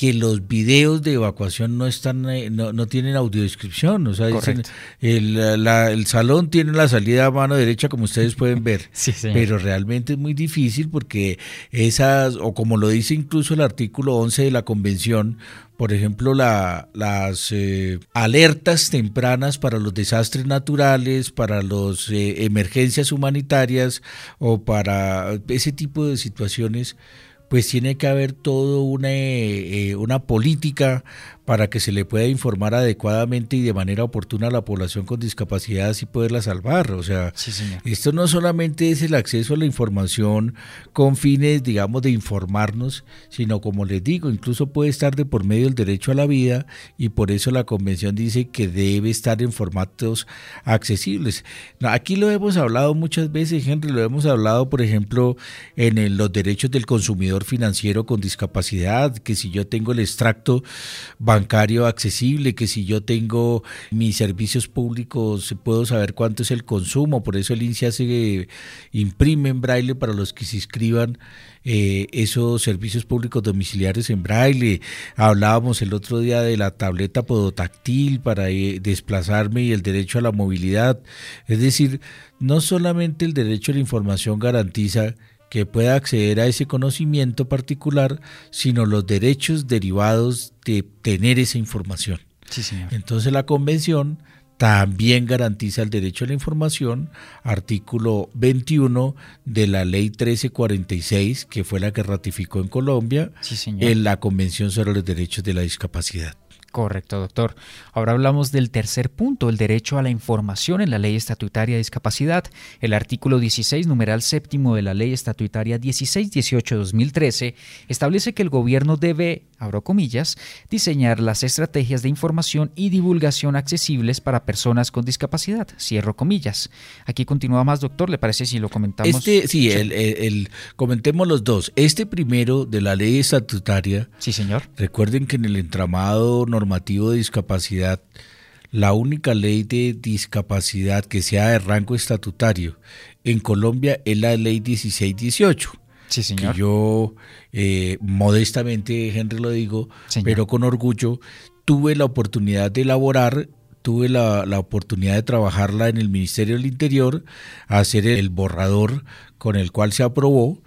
que los videos de evacuación no están eh, no, no tienen audiodescripción, o sea, dicen, el, el, salón tiene la salida a mano derecha como ustedes pueden ver, pero realmente es muy difícil porque esas, o como lo dice incluso el artículo 11 de la convención, por ejemplo, la, las eh, alertas tempranas para los desastres naturales, para las eh, emergencias humanitarias o para ese tipo de situaciones, pues tiene que haber todo una, eh, una política para que se le pueda informar adecuadamente y de manera oportuna a la población con discapacidad y poderla salvar. O sea, esto no solamente es el acceso a la información con fines, digamos, de informarnos, sino como les digo, incluso puede estar de por medio del derecho a la vida y por eso la convención dice que debe estar en formatos accesibles. Aquí lo hemos hablado muchas veces, Henry, lo hemos hablado, por ejemplo, en los derechos del consumidor financiero con discapacidad, que si yo tengo el extracto bancario accesible, que si yo tengo mis servicios públicos puedo saber cuánto es el consumo, por eso el INSI hace, imprime en braille para los que se inscriban eh, esos servicios públicos domiciliarios en braille. Hablábamos el otro día de la tableta podotáctil para eh, desplazarme y el derecho a la movilidad. Es decir, no solamente el derecho a la información garantiza que pueda acceder a ese conocimiento particular, sino los derechos derivados de tener esa información. Entonces la convención también garantiza el derecho a la información, artículo 21 de la ley 1346, que fue la que ratificó en Colombia en la Convención sobre los Derechos de la Discapacidad. Correcto, doctor. Ahora hablamos del tercer punto, el derecho a la información en la Ley Estatutaria de Discapacidad. El artículo 16, numeral séptimo de la Ley Estatutaria 1618-2013 establece que el gobierno debe, abro comillas, diseñar las estrategias de información y divulgación accesibles para personas con discapacidad, cierro comillas. Aquí continúa más, doctor, ¿le parece si lo comentamos? Este, sí, El, comentemos los dos. Este primero de la Ley Estatutaria. Sí, señor. Recuerden que en el entramado normativo de discapacidad, la única ley de discapacidad que sea de rango estatutario en Colombia es la ley 1618. Sí, señor. Que yo eh, modestamente, Henry lo digo, pero con orgullo, tuve la oportunidad de elaborar tuve la, la, oportunidad de trabajarla en el Ministerio del Interior, hacer el borrador con el cual se aprobó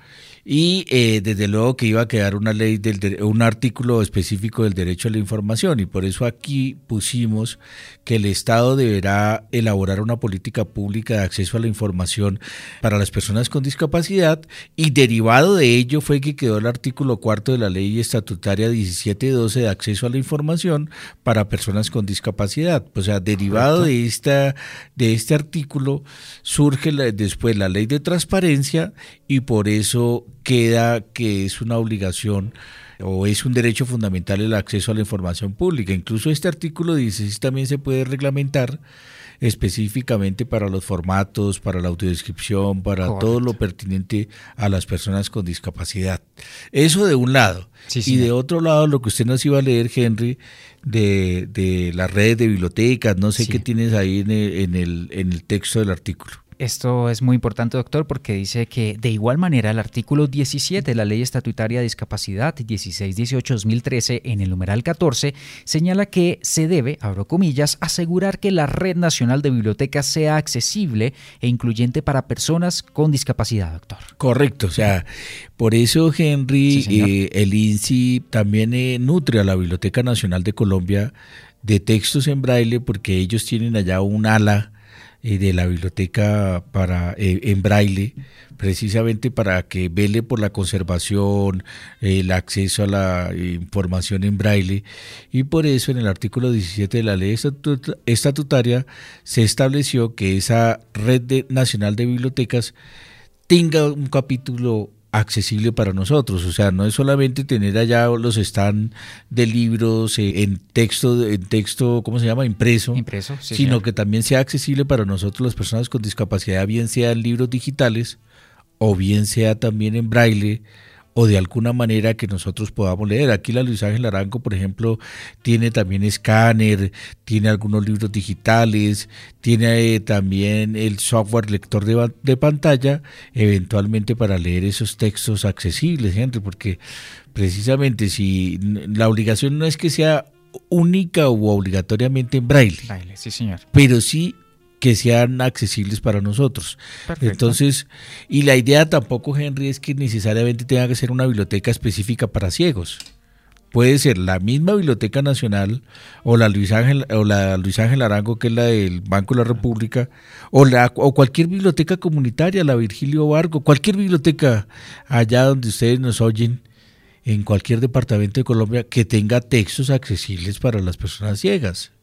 y eh, desde luego que iba a quedar una ley del un artículo específico del derecho a la información. Y por eso aquí pusimos que el Estado deberá elaborar una política pública de acceso a la información para las personas con discapacidad. Y derivado de ello fue que quedó el artículo cuarto de la ley estatutaria 1712 de acceso a la información para personas con discapacidad. O sea, derivado de esta de este artículo surge después la ley de transparencia y por eso queda que es una obligación o es un derecho fundamental el acceso a la información pública. Incluso este artículo 16 también se puede reglamentar específicamente para los formatos, para la audiodescripción, para todo lo pertinente a las personas con discapacidad. Eso de un lado. y de otro lado, lo que usted nos iba a leer, Henry, de, de las redes de bibliotecas, no sé qué tienes ahí en en el, en el texto del artículo. Esto es muy importante, doctor, porque dice que de igual manera el artículo 17 de la Ley Estatutaria de Discapacidad 1618-2013 en el numeral 14 señala que se debe, abro comillas, asegurar que la Red Nacional de Bibliotecas sea accesible e incluyente para personas con discapacidad, doctor. Correcto, o sea, por eso Henry, eh, el INSI también eh, nutre a la Biblioteca Nacional de Colombia de textos en braille porque ellos tienen allá un ala eh, de la biblioteca para eh, en braille precisamente para que vele por la conservación, el acceso a la información en braille. Y por eso en el artículo 17 de la ley estatutaria se estableció que esa red nacional de bibliotecas tenga un capítulo accesible para nosotros. O sea, no es solamente tener allá los stand de libros eh, en texto, en texto, ¿cómo se llama? Impreso. Impreso, Sino que también sea accesible para nosotros las personas con discapacidad, bien sea en libros digitales o bien sea también en braille o de alguna manera que nosotros podamos leer. Aquí la Luis Ángel Arango, por ejemplo, tiene también escáner, tiene algunos libros digitales, tiene eh, también el software lector de, de, pantalla, eventualmente para leer esos textos accesibles, gente, porque precisamente si la obligación no es que sea única o obligatoriamente en braille, braille sí señor. pero sí que sean accesibles para nosotros. Entonces, y la idea tampoco, Henry, es que necesariamente tenga que ser una biblioteca específica para ciegos. Puede ser la misma Biblioteca Nacional o la Luis Ángel o la Luis Ángel Arango, que es la del Banco de la República, o la o cualquier biblioteca comunitaria, la Virgilio Vargo, cualquier biblioteca allá donde ustedes nos oyen en cualquier departamento de Colombia que tenga textos accesibles para las personas ciegas.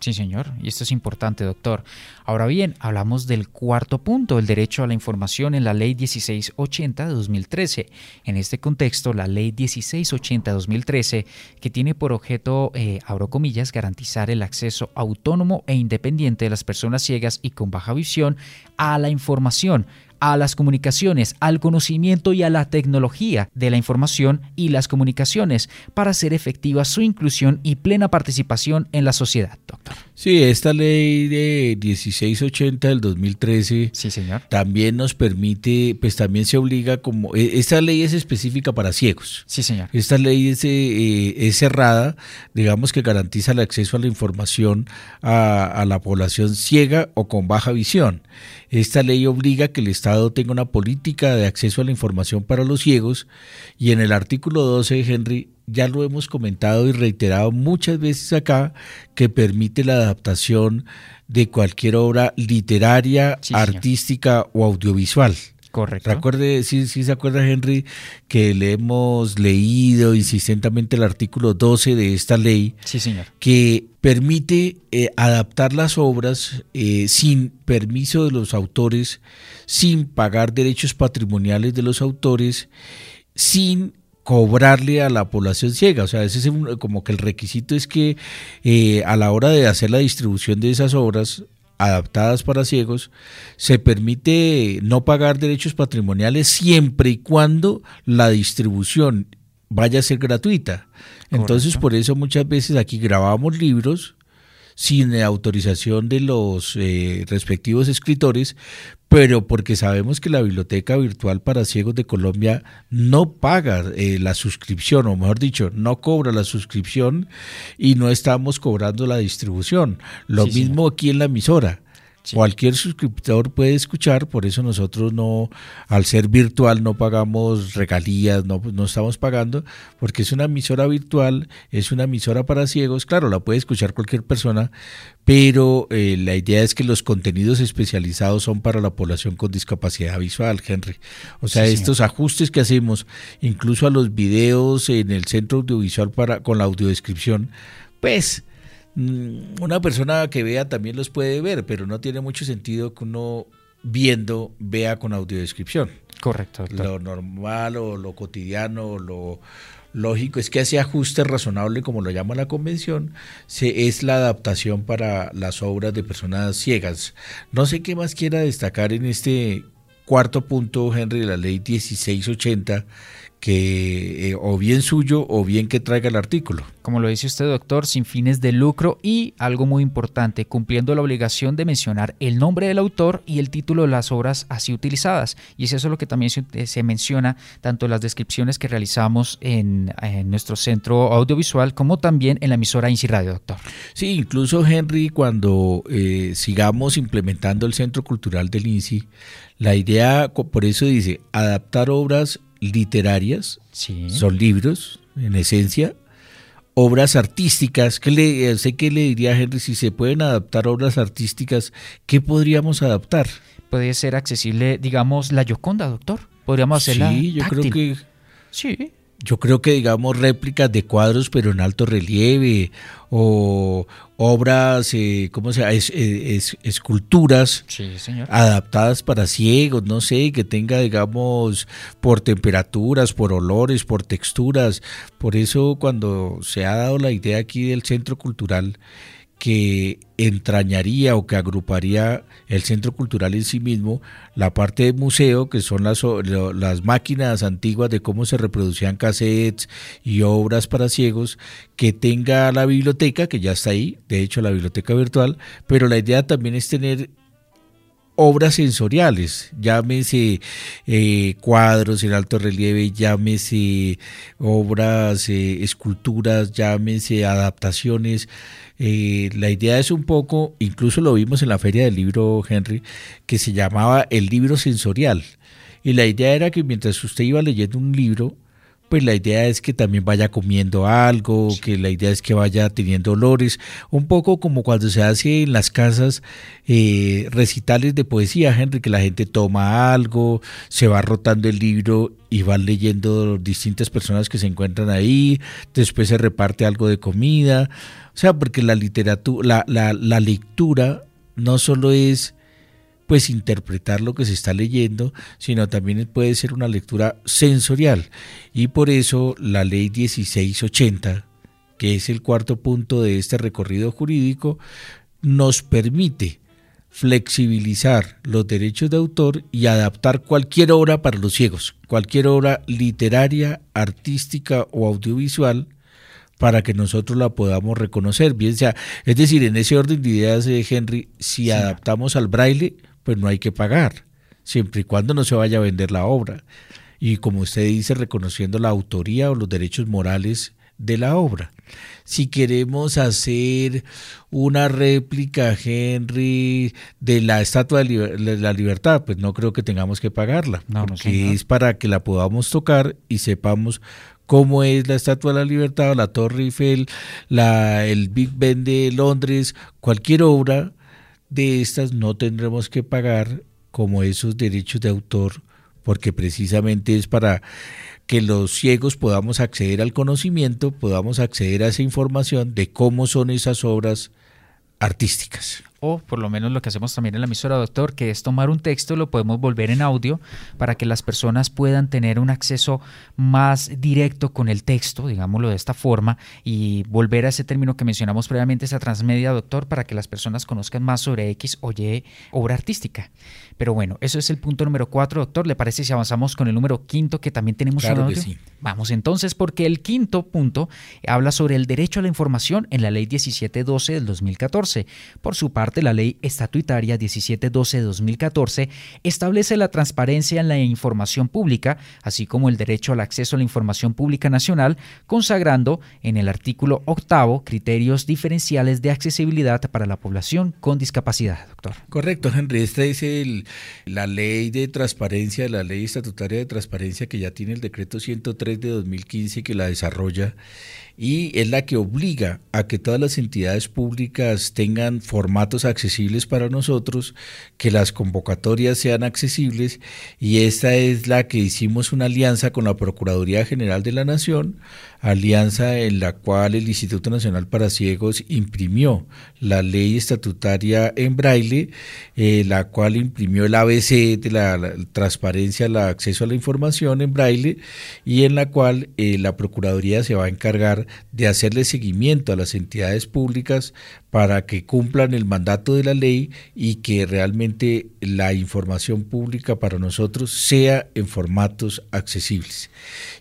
Sí, señor, y esto es importante, doctor. Ahora bien, hablamos del cuarto punto, el derecho a la información en la Ley 1680 de 2013. En este contexto, la Ley 1680 de 2013, que tiene por objeto, eh, abro comillas, garantizar el acceso autónomo e independiente de las personas ciegas y con baja visión a la información a las comunicaciones, al conocimiento y a la tecnología de la información y las comunicaciones para hacer efectiva su inclusión y plena participación en la sociedad, doctor. Sí, esta ley de 1680 del 2013 sí, señor. también nos permite, pues también se obliga como, e, esta ley es específica para ciegos. Sí, señor. Esta ley es, eh, es cerrada, digamos que garantiza el acceso a la información a, a la población ciega o con baja visión. Esta ley obliga que el Estado tenga una política de acceso a la información para los ciegos y en el artículo 12, Henry, ya lo hemos comentado y reiterado muchas veces acá, que permite la adaptación de cualquier obra literaria, artística o audiovisual. Correcto. Recuerde, sí, sí se acuerda Henry que le hemos leído insistentemente el artículo 12 de esta ley. Sí, señor. Que permite eh, adaptar las obras eh, sin permiso de los autores, sin pagar derechos patrimoniales de los autores, sin cobrarle a la población ciega. O sea, ese es como que el requisito es que eh, a la hora de hacer la distribución de esas obras, adaptadas para ciegos, se permite no pagar derechos patrimoniales siempre y cuando la distribución vaya a ser gratuita. Entonces, por eso muchas veces aquí grabamos libros sin autorización de los eh, respectivos escritores, pero porque sabemos que la Biblioteca Virtual para Ciegos de Colombia no paga eh, la suscripción, o mejor dicho, no cobra la suscripción y no estamos cobrando la distribución. Lo mismo aquí en la emisora Cualquier suscriptor puede escuchar, por eso nosotros no, al ser virtual, no pagamos regalías, no, no estamos pagando, porque es una emisora virtual, es una emisora para ciegos, claro, la puede escuchar cualquier persona, pero eh, la idea es que los contenidos especializados son para la población con discapacidad visual, Henry. O sea, estos ajustes que hacemos, incluso a los videos en el centro audiovisual para con la audiodescripción, pues una persona que vea también los puede ver, pero no tiene mucho sentido que uno viendo vea con audiodescripción. Correcto. Lo normal o lo cotidiano o lo lógico es que ese ajuste razonable, como lo llama la convención, se, es la adaptación para las obras de personas ciegas. No sé qué más quiera destacar en este cuarto punto, Henry, de la ley 1680 que eh, o bien suyo o bien que traiga el artículo. Como lo dice usted, doctor, sin fines de lucro y algo muy importante, cumpliendo la obligación de mencionar el nombre del autor y el título de las obras así utilizadas. Y es eso lo que también se, eh, menciona tanto en las descripciones que realizamos en, nuestro centro audiovisual como también en la emisora INSI Radio, doctor. Sí, incluso Henry, cuando eh, sigamos implementando el Centro Cultural del INSI, la idea, por eso dice, adaptar obras literarias, son libros, en esencia, obras artísticas. ¿Qué le, sé que le diría a Henry, si se pueden adaptar obras artísticas, ¿qué podríamos adaptar? Puede ser accesible, digamos, la Yoconda, doctor. Podríamos hacerla. Sí, yo creo que. Sí yo creo que digamos réplicas de cuadros pero en alto relieve o obras, eh, ¿cómo se llama? Eh, esculturas adaptadas para ciegos, no sé, que tenga digamos por temperaturas, por olores, por texturas. Por eso cuando se ha dado la idea aquí del centro cultural, que entrañaría o que agruparía el centro cultural en sí mismo, la parte de museo, que son las, las máquinas antiguas de cómo se reproducían cassettes y obras para ciegos, que tenga la biblioteca, que ya está ahí, de hecho la biblioteca virtual, pero la idea también es tener obras sensoriales, llámese eh, cuadros en alto relieve, llámese obras, eh, esculturas, llámese adaptaciones. Eh, la idea es un poco, incluso lo vimos en la feria del libro, Henry, que se llamaba el libro sensorial. Y la idea era que mientras usted iba leyendo un libro, pues la idea es que también vaya comiendo algo, que la idea es que vaya teniendo olores, un poco como cuando se hace en las casas eh, recitales de poesía, Henry, que la gente toma algo, se va rotando el libro y van leyendo distintas personas que se encuentran ahí, después se reparte algo de comida, o sea, porque la literatura, la, la lectura no solo es pues interpretar lo que se está leyendo, sino también puede ser una lectura sensorial. Y por eso la ley 1680, que es el cuarto punto de este recorrido jurídico, nos permite flexibilizar los derechos de autor y adaptar cualquier obra para los ciegos, cualquier obra literaria, artística o audiovisual para que nosotros la podamos reconocer. Bien sea, es decir, en ese orden de ideas, de Henry, si adaptamos al braille, pues no hay que pagar, siempre y cuando no se vaya a vender la obra. Y como usted dice, reconociendo la autoría o los derechos morales de la obra. Si queremos hacer una réplica, Henry, de la Estatua de, la Libertad, pues no creo que tengamos que pagarla, porque es para que la podamos tocar y sepamos cómo es la Estatua de la Libertad, la Torre Eiffel, la, el Big Ben de Londres, cualquier obra de estas no tendremos que pagar como esos derechos de autor, porque precisamente es para que los ciegos podamos acceder al conocimiento, podamos acceder a esa información de cómo son esas obras artísticas o por lo menos lo que hacemos también en la emisora doctor, que es tomar un texto, lo podemos volver en audio para que las personas puedan tener un acceso más directo con el texto, digámoslo de esta forma, y volver a ese término que mencionamos previamente, esa transmedia doctor, para que las personas conozcan más sobre X o Y obra artística. Pero bueno, eso es el punto número cuatro, doctor. ¿Le parece si avanzamos con el número quinto que también tenemos claro audio? Vamos entonces, porque el quinto punto habla sobre el derecho a la información en la ley 1712 del 2014. Por su parte, la ley estatutaria 1712 de 2014 establece la transparencia en la información pública, así como el derecho al acceso a la información pública nacional, consagrando en el artículo octavo criterios diferenciales de accesibilidad para la población con discapacidad, doctor. Correcto, Henry. Esta es el, la ley de transparencia, la ley estatutaria de transparencia que ya tiene el decreto 103 de 2015 que la desarrolla y es la que obliga a que todas las entidades públicas tengan formatos accesibles para nosotros, que las convocatorias sean accesibles y esta es la que hicimos una alianza con la Procuraduría General de la Nación, alianza en la cual el Instituto Nacional para Ciegos imprimió la ley estatutaria en braille, eh, la cual imprimió el ABC de la, transparencia, el acceso a la información en braille y en la cual eh, la Procuraduría se va a encargar de hacerle seguimiento a las entidades públicas para que cumplan el mandato de la ley y que realmente la información pública para nosotros sea en formatos accesibles.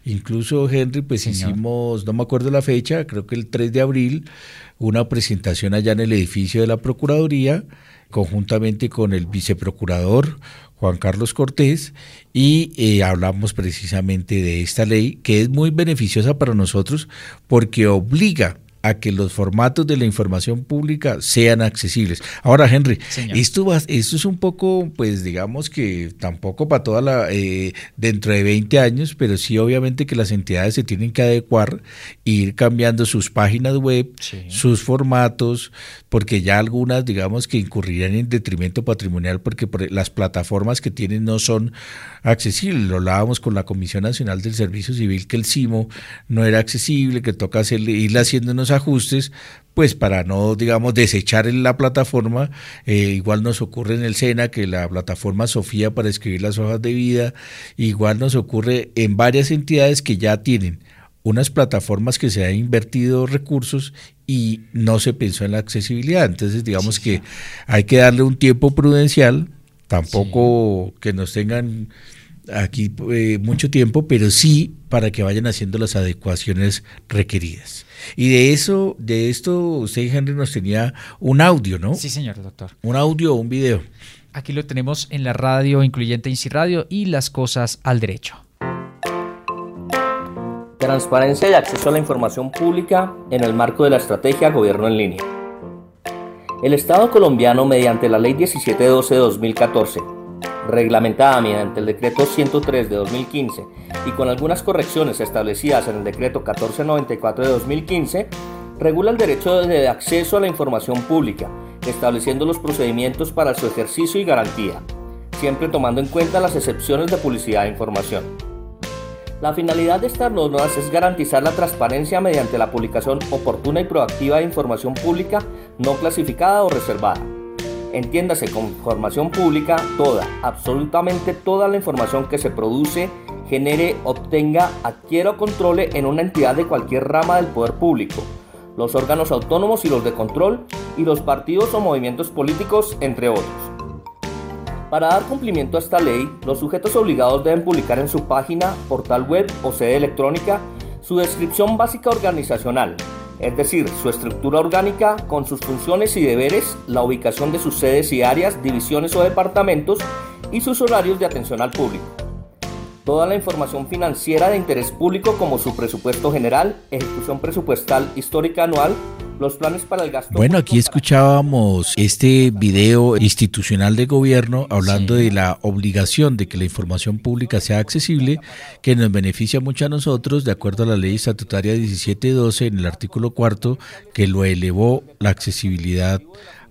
Incluso, Henry, pues hicimos, no me acuerdo la fecha, creo que el 3 de abril, una presentación allá en el edificio de la Procuraduría, conjuntamente con el viceprocurador Juan Carlos Cortés, y eh, hablamos precisamente de esta ley que es muy beneficiosa para nosotros porque obliga a que los formatos de la información pública sean accesibles. Ahora, Henry, esto, va, esto es un poco, pues digamos que tampoco para toda la, eh, dentro de 20 años, pero sí obviamente que las entidades se tienen que adecuar e ir cambiando sus páginas web, sus formatos, porque ya algunas, digamos que incurrirían en detrimento patrimonial porque las plataformas que tienen no son accesibles. Lo hablábamos con la Comisión Nacional del Servicio Civil, que el CIMO no era accesible, que toca hacerle, irle haciendo unos ajustes, pues para no, digamos, desechar la plataforma, eh, igual nos ocurre en el SENA que la plataforma Sofía para escribir las hojas de vida, igual nos ocurre en varias entidades que ya tienen unas plataformas que se han invertido recursos y no se pensó en la accesibilidad. Entonces, digamos que hay que darle un tiempo prudencial, tampoco que nos tengan aquí eh, mucho tiempo, pero sí para que vayan haciendo las adecuaciones requeridas. Y de eso, de esto, usted, Henry, nos tenía un audio, ¿no? Sí, señor doctor. Un audio o un video. Aquí lo tenemos en la radio incluyente INSI Radio y las cosas al derecho. Transparencia y acceso a la información pública en el marco de la estrategia Gobierno en línea. El Estado colombiano, mediante la Ley 1712 de 2014, reglamentada mediante el Decreto 103 de 2015 y con algunas correcciones establecidas en el Decreto 1494 de 2015, regula el derecho de acceso a la información pública, estableciendo los procedimientos para su ejercicio y garantía, siempre tomando en cuenta las excepciones de publicidad e información. La finalidad de estas normas es garantizar la transparencia mediante la publicación oportuna y proactiva de información pública no clasificada o reservada Entiéndase con información pública toda, absolutamente toda la información que se produce, genere, obtenga, adquiera o controle en una entidad de cualquier rama del poder público, los órganos autónomos y los de control, y los partidos o movimientos políticos, entre otros. Para dar cumplimiento a esta ley, los sujetos obligados deben publicar en su página, portal web o sede electrónica su descripción básica organizacional, es decir, su estructura orgánica con sus funciones y deberes, la ubicación de sus sedes y áreas, divisiones o departamentos y sus horarios de atención al público. Toda la información financiera de interés público como su presupuesto general, ejecución presupuestal histórica anual, los planes para el gasto. Bueno, aquí escuchábamos este video institucional de gobierno hablando de la obligación de que la información pública sea accesible, que nos beneficia mucho a nosotros, de acuerdo a la ley estatutaria 1712 en el artículo cuarto, que lo elevó la accesibilidad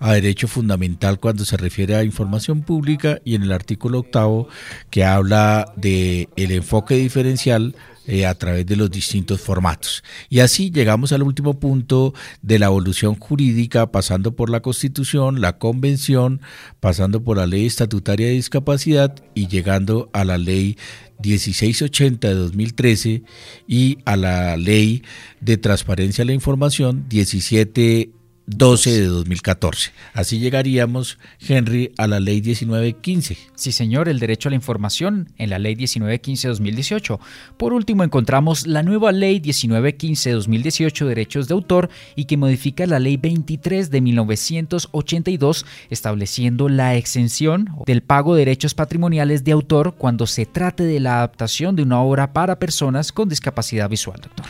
a derecho fundamental cuando se refiere a información pública y en el artículo octavo que habla de el enfoque diferencial eh, a través de los distintos formatos. Y así llegamos al último punto de la evolución jurídica, pasando por la Constitución, la Convención, pasando por la Ley Estatutaria de Discapacidad y llegando a la Ley 1680 de 2013 y a la Ley de Transparencia de la Información 17 12 de 2014. Así llegaríamos, Henry, a la ley 1915. Sí, señor, el derecho a la información en la ley 1915-2018. Por último, encontramos la nueva ley 1915-2018, derechos de autor, y que modifica la ley 23 de 1982, estableciendo la exención del pago de derechos patrimoniales de autor cuando se trate de la adaptación de una obra para personas con discapacidad visual, doctor.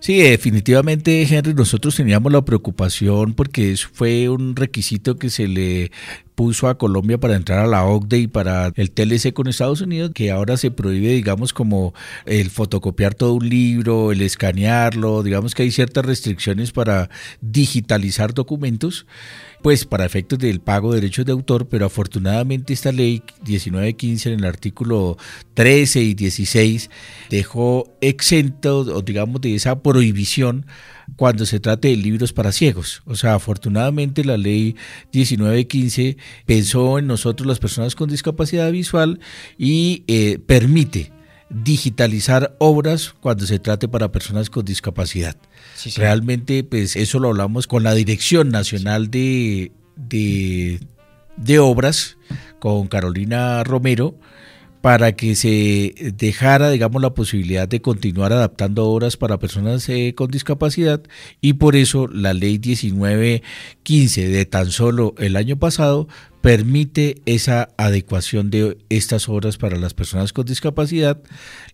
Sí, definitivamente, Henry, nosotros teníamos la preocupación porque fue un requisito que se le puso a Colombia para entrar a la OCDE y para el TLC con Estados Unidos, que ahora se prohíbe, digamos, como el fotocopiar todo un libro, el escanearlo, digamos que hay ciertas restricciones para digitalizar documentos pues para efectos del pago de derechos de autor, pero afortunadamente esta ley 1915 en el artículo 13 y 16 dejó exento, o digamos, de esa prohibición cuando se trate de libros para ciegos. O sea, afortunadamente la ley 1915 pensó en nosotros las personas con discapacidad visual y eh, permite digitalizar obras cuando se trate para personas con discapacidad. Realmente, pues eso lo hablamos con la Dirección Nacional de, de, Obras, con Carolina Romero, para que se dejara, digamos, la posibilidad de continuar adaptando obras para personas eh, con discapacidad y por eso la ley 1915 de tan solo el año pasado permite esa adecuación de estas obras para las personas con discapacidad,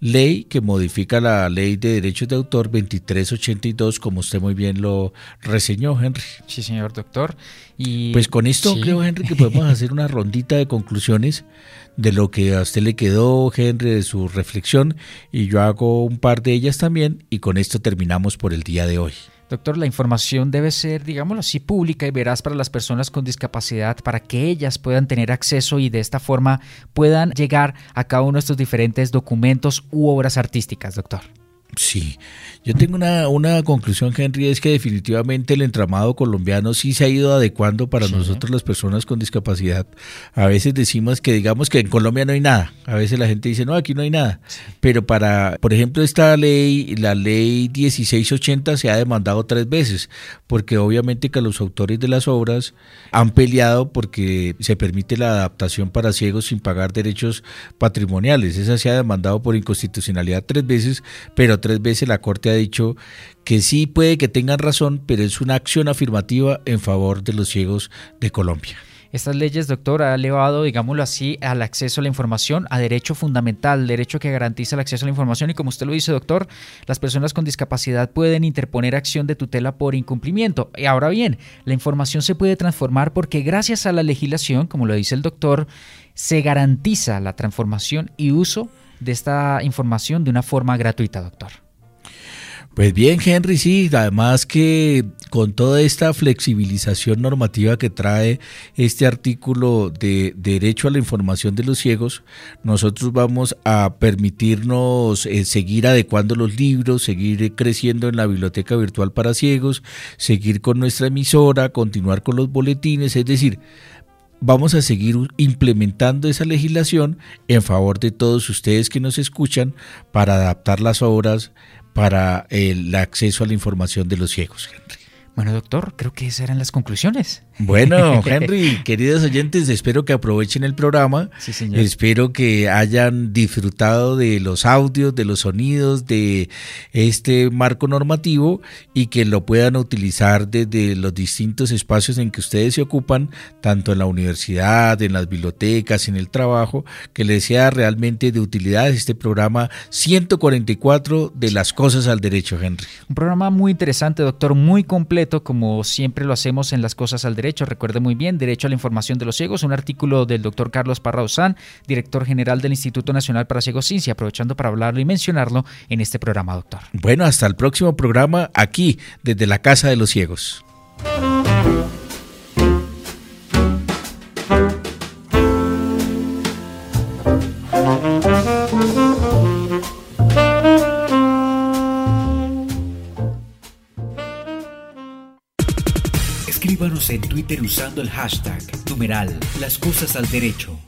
ley que modifica la ley de derechos de autor 2382, como usted muy bien lo reseñó, Henry. Sí, señor doctor. Y pues con esto creo, Henry, que podemos hacer una rondita de conclusiones de lo que a usted le quedó, Henry, de su reflexión, y yo hago un par de ellas también, y con esto terminamos por el día de hoy. Doctor, la información debe ser, digámoslo así, pública y veraz para las personas con discapacidad para que ellas puedan tener acceso y de esta forma puedan llegar a cada uno de estos diferentes documentos u obras artísticas, doctor. Sí, yo tengo una, una, conclusión, Henry, es que definitivamente el entramado colombiano sí se ha ido adecuando para nosotros las personas con discapacidad. A veces decimos que digamos que en Colombia no hay nada, a veces la gente dice, no, aquí no hay nada, pero para, por ejemplo, esta ley, la ley 1680 se ha demandado tres veces, porque obviamente que los autores de las obras han peleado porque se permite la adaptación para ciegos sin pagar derechos patrimoniales. Esa se ha demandado por inconstitucionalidad tres veces, pero tres veces la Corte ha dicho que sí puede que tengan razón, pero es una acción afirmativa en favor de los ciegos de Colombia. Estas leyes, doctor, ha elevado, digámoslo así, al acceso a la información, a derecho fundamental, derecho que garantiza el acceso a la información. Y como usted lo dice, doctor, las personas con discapacidad pueden interponer acción de tutela por incumplimiento. Y ahora bien, la información se puede transformar porque gracias a la legislación, como lo dice el doctor, se garantiza la transformación y uso de esta información de una forma gratuita, doctor. Pues bien, Henry, sí, además que con toda esta flexibilización normativa que trae este artículo de derecho a la información de los ciegos, nosotros vamos a permitirnos eh, seguir adecuando los libros, seguir creciendo en la biblioteca virtual para ciegos, seguir con nuestra emisora, continuar con los boletines, es decir, vamos a seguir implementando esa legislación en favor de todos ustedes que nos escuchan para adaptar las obras para el acceso a la información de los ciegos, Henry. Bueno, doctor, creo que esas eran las conclusiones. Bueno, Henry, queridos oyentes, espero que aprovechen el programa. Sí, señor. Espero que hayan disfrutado de los audios, de los sonidos, de este marco normativo y que lo puedan utilizar desde los distintos espacios en que ustedes se ocupan, tanto en la universidad, en las bibliotecas, en el trabajo, que les sea realmente de utilidad este programa 144 de las cosas al derecho, Henry. Un programa muy interesante, doctor, muy completo, como siempre lo hacemos en las cosas al derecho derecho, recuerde muy bien, Derecho a la Información de los Ciegos, un artículo del doctor Carlos Parra director general del Instituto Nacional para Ciegos Ciencia, aprovechando para hablarlo y mencionarlo en este programa, doctor. Bueno, hasta el próximo programa aquí, desde la Casa de los Ciegos. En Twitter usando el hashtag numeral Las Cosas al Derecho.